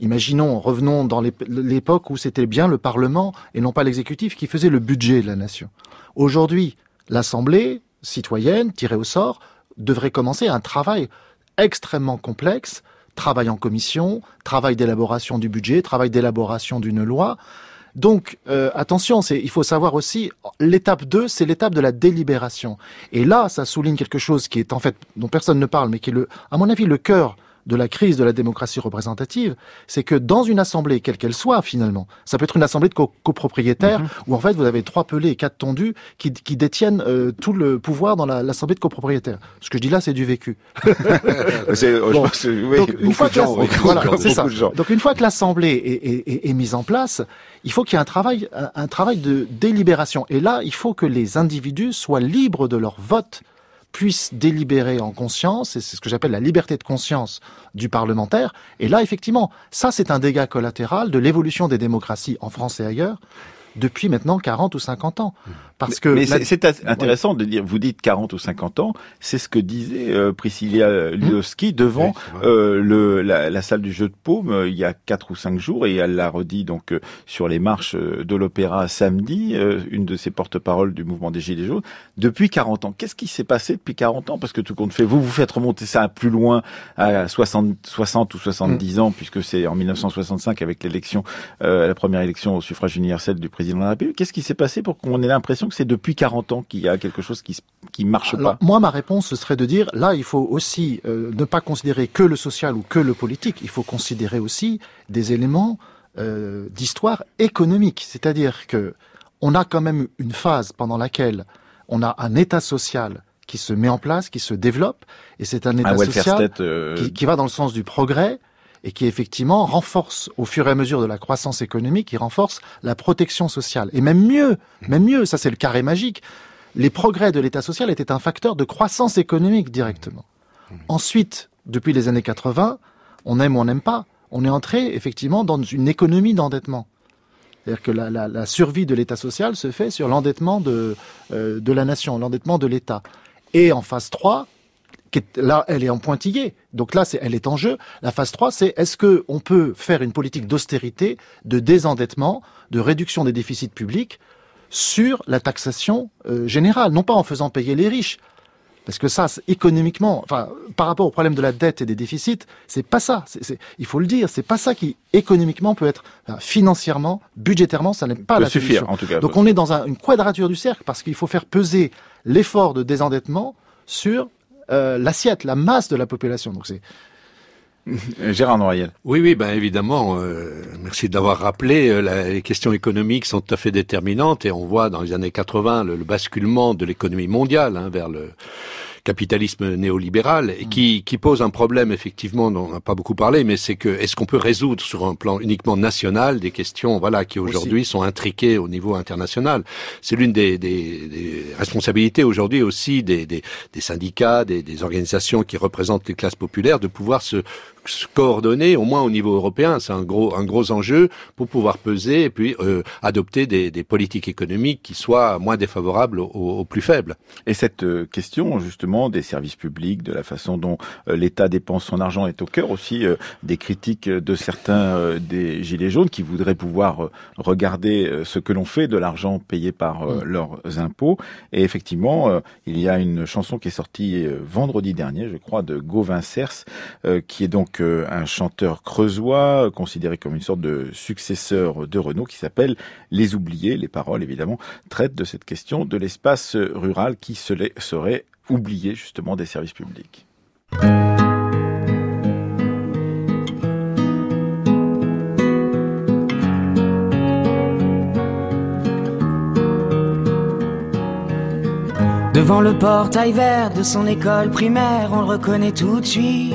imaginons, revenons dans l'ép- l'époque où c'était bien le Parlement et non pas l'exécutif qui faisait le budget de la nation. Aujourd'hui, l'Assemblée citoyenne, tirée au sort, devrait commencer un travail extrêmement complexe, travail en commission, travail d'élaboration du budget, travail d'élaboration d'une loi. Donc, euh, attention, il faut savoir aussi, l'étape 2, c'est l'étape de la délibération. Et là, ça souligne quelque chose qui est en fait, dont personne ne parle, mais qui est, le, à mon avis, le cœur de la crise de la démocratie représentative, c'est que dans une assemblée, quelle qu'elle soit finalement, ça peut être une assemblée de co- copropriétaires Mhm. où en fait vous avez trois pelés et quatre tondus qui, qui détiennent euh, tout le pouvoir dans la- l'assemblée de copropriétaires. Ce que je dis là, c'est du vécu. C'est- je Bon. pense que, oui, Donc, une fois que. Donc une fois l'assemblée est, est- est- est mise en place, il faut qu'il y ait un travail, un, un travail de délibération. Et là, il faut que les individus soient libres de leur vote puissent délibérer en conscience, et c'est ce que j'appelle la liberté de conscience du parlementaire. Et là, effectivement, ça, c'est un dégât collatéral de l'évolution des démocraties en France et ailleurs depuis maintenant 40 ou 50 ans. Parce que Mais la- c'est- intéressant de dire, vous dites 40 ou 50 ans, c'est ce que disait euh, Priscilla Ludowski devant Oui, euh, le, la, la salle du jeu de paume euh, il y a quatre ou cinq jours et elle l'a redit donc euh, sur les marches euh, de l'opéra samedi, euh, une de ses porte-paroles du mouvement des Gilets jaunes, depuis 40 ans. Qu'est-ce qui s'est passé depuis 40 ans? Parce que tout compte fait, vous vous faites remonter ça plus loin à 60, 60 ou 70 ans puisque c'est en 1965 avec l'élection, euh, la première élection au suffrage universel du président de la République. Qu'est-ce qui s'est passé pour qu'on ait l'impression que c'est depuis 40 ans qu'il y a quelque chose qui, qui marche Alors, pas moi, ma réponse, ce serait de dire, là, il faut aussi euh, ne pas considérer que le social ou que le politique. Il faut considérer aussi des éléments euh, d'histoire économique. C'est-à-dire que on a quand même une phase pendant laquelle on a un État social qui se met en place, qui se développe, et c'est un État Un social state, euh, qui, qui va dans le sens du progrès et qui effectivement renforce au fur et à mesure de la croissance économique, qui renforce la protection sociale. Et même mieux, même mieux, ça c'est le carré magique, les progrès de l'État social étaient un facteur de croissance économique directement. Ensuite, depuis les années 80, on aime ou on n'aime pas, on est entré effectivement dans une économie d'endettement. C'est-à-dire que la, survie de l'État social se fait sur l'endettement de, euh, de la nation, l'endettement de l'État. Et en phase 3, qui est- là, elle est en pointillé. Donc là, c'est, elle est en jeu. La phase 3, c'est est-ce que on peut faire une politique d'austérité, de désendettement, de réduction des déficits publics sur la taxation euh, générale, non pas en faisant payer les riches? Parce que ça, économiquement, enfin, par rapport au problème de la dette et des déficits, c'est pas ça. C'est, c'est- il faut le dire, c'est pas ça qui économiquement peut être, enfin, financièrement, budgétairement, ça n'est pas peut la suffire solution. en tout cas. Donc on est dans un- une quadrature du cercle parce qu'il faut faire peser l'effort de désendettement sur euh, l'assiette, la masse de la population. Donc c'est Gérard Noiriel. Oui, oui, ben évidemment. euh, merci de l'avoir rappelé. euh, la- les questions économiques sont tout à fait déterminantes et on voit dans les années 80 le, le basculement de l'économie mondiale hein, vers le capitalisme néolibéral et qui, qui pose un problème effectivement dont on n'a pas beaucoup parlé, mais c'est que est-ce qu'on peut résoudre sur un plan uniquement national des questions voilà qui aujourd'hui sont intriquées au niveau international? C'est l'une des, des, des responsabilités aujourd'hui aussi des, des, des syndicats, des, des organisations qui représentent les classes populaires de pouvoir se se coordonner au moins au niveau européen, c'est un gros un gros enjeu pour pouvoir peser et puis euh, adopter des, des politiques économiques qui soient moins défavorables aux, aux plus faibles. Et cette euh, question justement des services publics, de la façon dont euh, l'État dépense son argent est au cœur aussi euh, des critiques de certains euh, des gilets jaunes qui voudraient pouvoir euh, regarder ce que l'on fait de l'argent payé par euh, leurs impôts. Et effectivement, il y a une chanson qui est sortie vendredi dernier, je crois, de Gauvin Cers, qui est donc euh, un chanteur creusois, euh, considéré comme une sorte de successeur de Renault, qui s'appelle Les Oubliés. Les paroles, évidemment, traitent de cette question de l'espace rural qui se- serait oublié justement des services publics. Devant le portail vert de son école primaire, on le reconnaît tout de suite.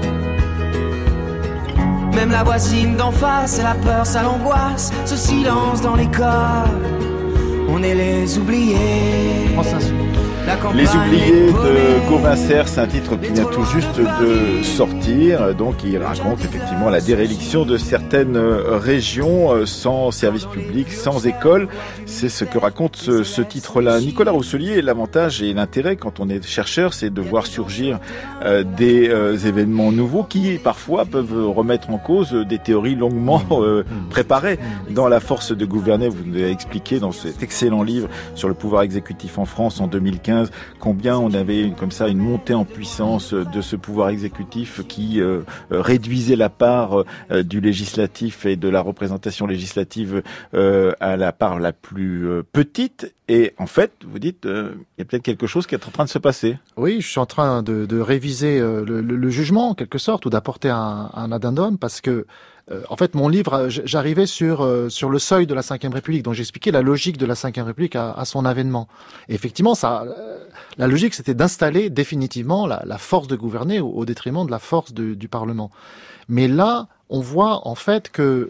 Même la voisine d'en face, la peur, ça l'angoisse, ce silence dans l'école. On est les oubliés. Les oubliés de Gauvin Serre, c'est un titre qui vient tout juste de sortir. Donc, il raconte effectivement la déréliction de certaines euh, régions euh, sans service public, sans école. C'est ce que raconte ce, ce titre-là. Nicolas Rousselier, l'avantage et l'intérêt quand on est chercheur, c'est de voir surgir euh, des euh, événements nouveaux qui parfois peuvent remettre en cause des théories longuement euh, préparées. Dans La force de gouverner, vous nous avez expliqué dans cet excellent livre sur le pouvoir exécutif en France en 2015 combien on avait comme ça une montée en puissance de ce pouvoir exécutif qui euh, euh, réduisait la part euh, du législatif et de la représentation législative euh, à la part la plus euh, petite. Et en fait, vous dites, euh, il y a peut-être quelque chose qui est en train de se passer. Oui, je suis en train de, réviser euh, le, jugement en quelque sorte ou d'apporter un addendum parce que euh, en fait mon livre, euh, j'arrivais sur euh, sur le seuil de la Ve République, donc j'expliquais la logique de la Ve République à, son avènement. Et effectivement, ça, la logique c'était d'installer définitivement la, force de gouverner au, détriment de la force du Parlement. Mais là, on voit en fait que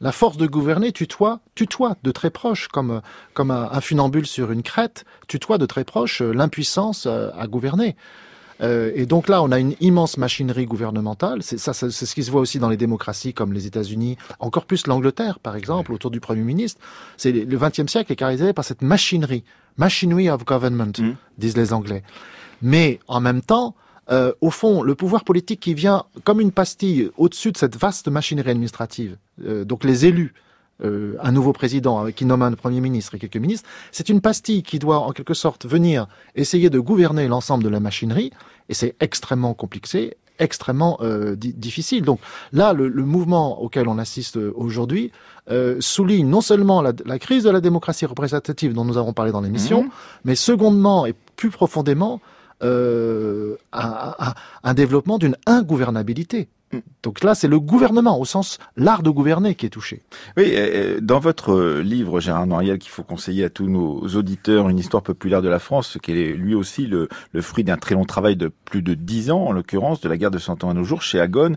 la force de gouverner tutoie, tutoie de très proche, comme comme un, un funambule sur une crête, tutoie de très proche l'impuissance à gouverner. Euh, et donc là, on a une immense machinerie gouvernementale. C'est ça, c'est ce qui se voit aussi dans les démocraties comme les États-Unis, encore plus l'Angleterre, par exemple, autour du Premier ministre. C'est le XXe siècle est caractérisé par cette machinerie, machinery of government, Mhm. disent les Anglais. Mais en même temps, euh, au fond, le pouvoir politique qui vient comme une pastille au-dessus de cette vaste machinerie administrative, euh, donc les élus, euh, un nouveau président euh, qui nomme un premier ministre et quelques ministres, c'est une pastille qui doit en quelque sorte venir essayer de gouverner l'ensemble de la machinerie, et c'est extrêmement compliqué, extrêmement euh, di- difficile. Donc là, le, le mouvement auquel on assiste euh, aujourd'hui euh, souligne non seulement la, la crise de la démocratie représentative dont nous avons parlé dans l'émission, Mhm. mais secondement et plus profondément euh, un, développement d'une ingouvernabilité. Donc là, c'est le gouvernement, au sens l'art de gouverner, qui est touché. Oui, dans votre euh, livre, Gérard Noriel, qu'il faut conseiller à tous nos auditeurs, Une histoire populaire de la France, qui est lui aussi le, fruit d'un très long travail de plus de dix ans, en l'occurrence, de la guerre de Cent Ans à nos jours, chez Agone,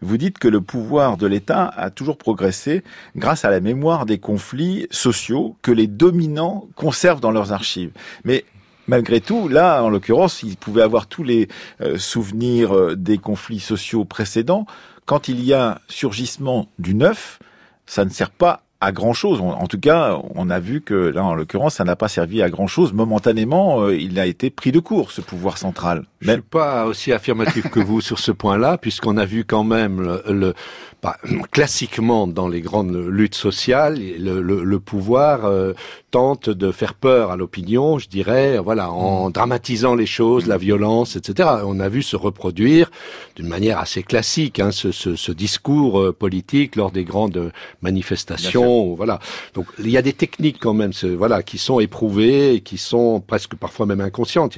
vous dites que le pouvoir de l'État a toujours progressé grâce à la mémoire des conflits sociaux que les dominants conservent dans leurs archives. Mais Malgré tout, là, en l'occurrence, ils pouvaient avoir tous les euh, souvenirs euh, des conflits sociaux précédents. Quand il y a surgissement du neuf, ça ne sert pas à grand chose. En tout cas, on a vu que là, en l'occurrence, ça n'a pas servi à grand chose. Momentanément, euh, il a été pris de court, ce pouvoir central. Je Même suis pas aussi affirmatif que vous sur ce point-là, puisqu'on a vu quand même le, le- bah, classiquement dans les grandes luttes sociales, le, le- le pouvoir euh, tente de faire peur à l'opinion, je dirais, voilà, en dramatisant les choses, la violence, etc. On a vu se reproduire d'une manière assez classique hein, ce, ce- ce discours euh, politique lors des grandes manifestations, voilà. Donc il y a des techniques quand même, voilà, qui sont éprouvées, et qui sont presque parfois même inconscientes.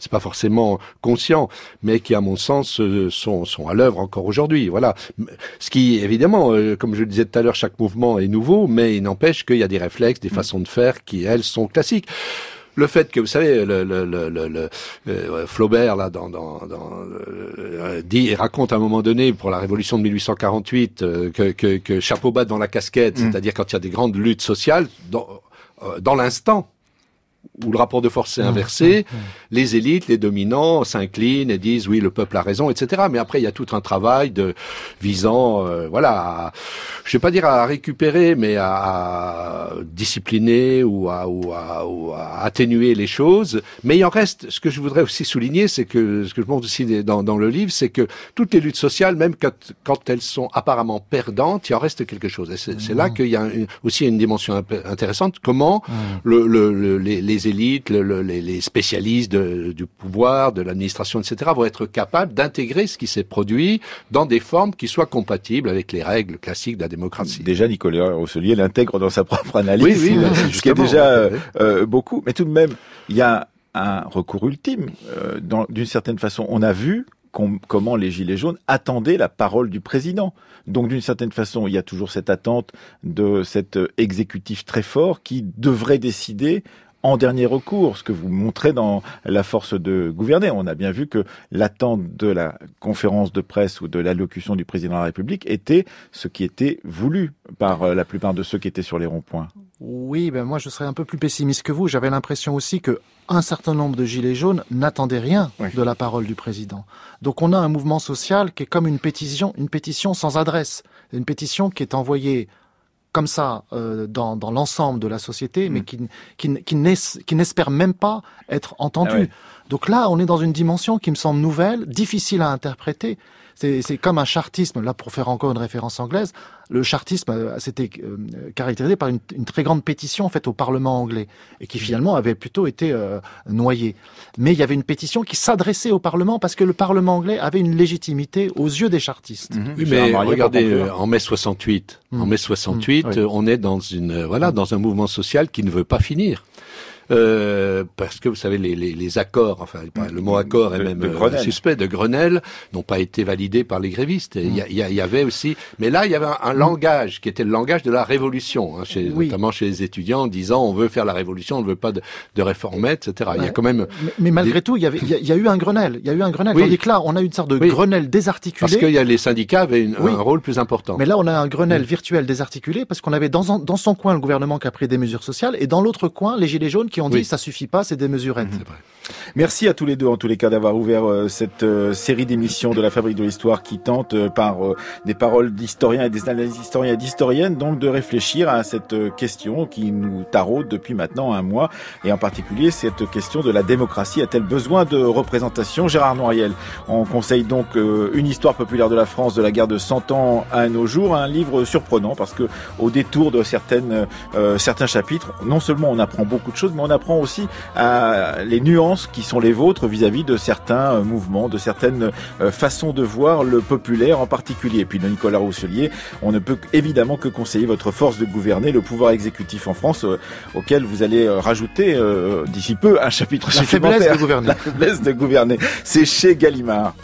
C'est pas forcément conscient, mais qui, à mon sens, euh, sont, sont à l'œuvre encore aujourd'hui. Voilà. Ce qui, évidemment, euh, comme je le disais tout à l'heure, chaque mouvement est nouveau, mais il n'empêche qu'il y a des réflexes, des façons de faire qui, elles, sont classiques. Le fait que, vous savez, le, le, le, le- euh, Flaubert, là, dans, dans, dans, euh, dit et raconte à un moment donné, pour la Révolution de 1848, euh, que, que, que chapeau bas dans la casquette, Mm. c'est-à-dire quand il y a des grandes luttes sociales, dans, euh, dans l'instant où le rapport de force Mmh, est inversé, les élites, les dominants s'inclinent et disent oui, le peuple a raison, etc. Mais après, il y a tout un travail de visant, euh, voilà, à, je vais pas dire à récupérer, mais à, à discipliner ou à, ou, à, ou à atténuer les choses. Mais il en reste. Ce que je voudrais aussi souligner, c'est que ce que je montre aussi dans, dans le livre, c'est que toutes les luttes sociales, même quand, quand elles sont apparemment perdantes, il en reste quelque chose. Et c'est là qu'il y a une- aussi une dimension intéressante. Comment le, le, le- les, les élites, le- le- les, les spécialistes de- du pouvoir, de l'administration, etc., vont être capables d'intégrer ce qui s'est produit dans des formes qui soient compatibles avec les règles classiques de la démocratie. Déjà, Nicolas Rosselier l'intègre dans sa propre analyse, Oui, oui, bah, ce qui est déjà euh, euh, beaucoup. Mais tout de même, il y a un recours ultime. Euh, D'une certaine façon, on a vu com- comment les Gilets jaunes attendaient la parole du président. Donc, d'une certaine façon, il y a toujours cette attente de cet euh, exécutif très fort qui devrait décider en dernier recours, ce que vous montrez dans la force de gouverner. On a bien vu que l'attente de la conférence de presse ou de l'allocution du président de la République était ce qui était voulu par euh, la plupart de ceux qui étaient sur les ronds-points. Oui, ben moi je serais un peu plus pessimiste que vous. J'avais l'impression aussi que un certain nombre de gilets jaunes n'attendaient rien Oui. de la parole du président. Donc on a un mouvement social qui est comme une pétition, une pétition sans adresse, une pétition qui est envoyée comme ça euh, dans, dans l'ensemble de la société, mais Mm. qui, qui, qui même pas être entendue. Ah ouais. Donc là, on est dans une dimension qui me semble nouvelle, difficile à interpréter. C'est comme un chartisme, là pour faire encore une référence anglaise, le chartisme euh, s'était euh, caractérisé par une, une très grande pétition faite au Parlement anglais et qui finalement avait plutôt été euh, noyée. Mais il y avait une pétition qui s'adressait au Parlement parce que le Parlement anglais avait une légitimité aux yeux des chartistes. Oui, Gérard mais regardez, euh, en mai 68, en Mm. mai 68, oui. euh, on est dans une euh, voilà dans un mouvement social qui ne veut pas finir. Euh, parce que vous savez les, les, les accords, enfin le mot accord est De- même de euh, suspect de Grenelle, n'ont pas été validés par les grévistes. Il y, il y y avait aussi, mais là il y avait un, un langage qui était le langage de la révolution, hein, chez, Oui. notamment chez les étudiants, en disant on veut faire la révolution, on ne veut pas de, de réformettes, etc. Il y a quand même Mais, mais malgré tout, il y, avait, il y, a, il y a eu un Grenelle. Il y a eu un Grenelle. Oui. Tandis que là, on a eu une sorte de Oui. Grenelle désarticulé. parce qu'il y a les syndicats avaient une- Oui. un rôle plus important. Mais là, on a un Grenelle virtuel désarticulé parce qu'on avait dans, dans son coin le gouvernement qui a pris des mesures sociales et dans l'autre coin les gilets jaunes qui ont dit Oui. ça suffit pas, c'est des mesurettes. Vrai. Merci à tous les deux, en tous les cas, d'avoir ouvert euh, cette euh, série d'émissions de la Fabrique de l'Histoire qui tente, euh, par des paroles d'historiens et des analyses d'historiens et d'historiennes, donc de réfléchir à cette question qui nous taraude depuis maintenant un mois, et en particulier cette question de la démocratie a-t-elle besoin de représentation? Gérard Noiriel, on conseille donc une histoire populaire de la France de la guerre de 100 ans à nos jours, un livre surprenant parce que au détour de certaines, euh, certains chapitres, non seulement on apprend beaucoup de choses, mais on apprend aussi à les nuances qui sont les vôtres vis-à-vis de certains euh, mouvements, de certaines euh, façons de voir le populaire en particulier. Et puis de Nicolas Rousselier, on ne peut évidemment que conseiller votre force de gouverner, le pouvoir exécutif en France, euh, auquel vous allez euh, rajouter euh, d'ici peu un chapitre La faiblesse de gouverner. La faiblesse de gouverner. C'est chez Gallimard.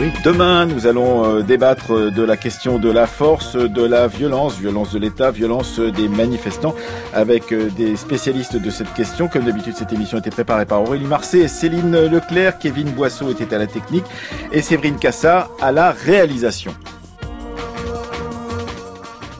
Oui. Demain, nous allons euh, débattre euh, de la question de la force, de la violence, violence de l'État, violence euh, des manifestants, avec des spécialistes de cette question. Comme d'habitude, cette émission été préparée par Aurélie Marseille et Céline Leclerc. Kevin Boisseau était à la technique et Séverine Cassard à la réalisation.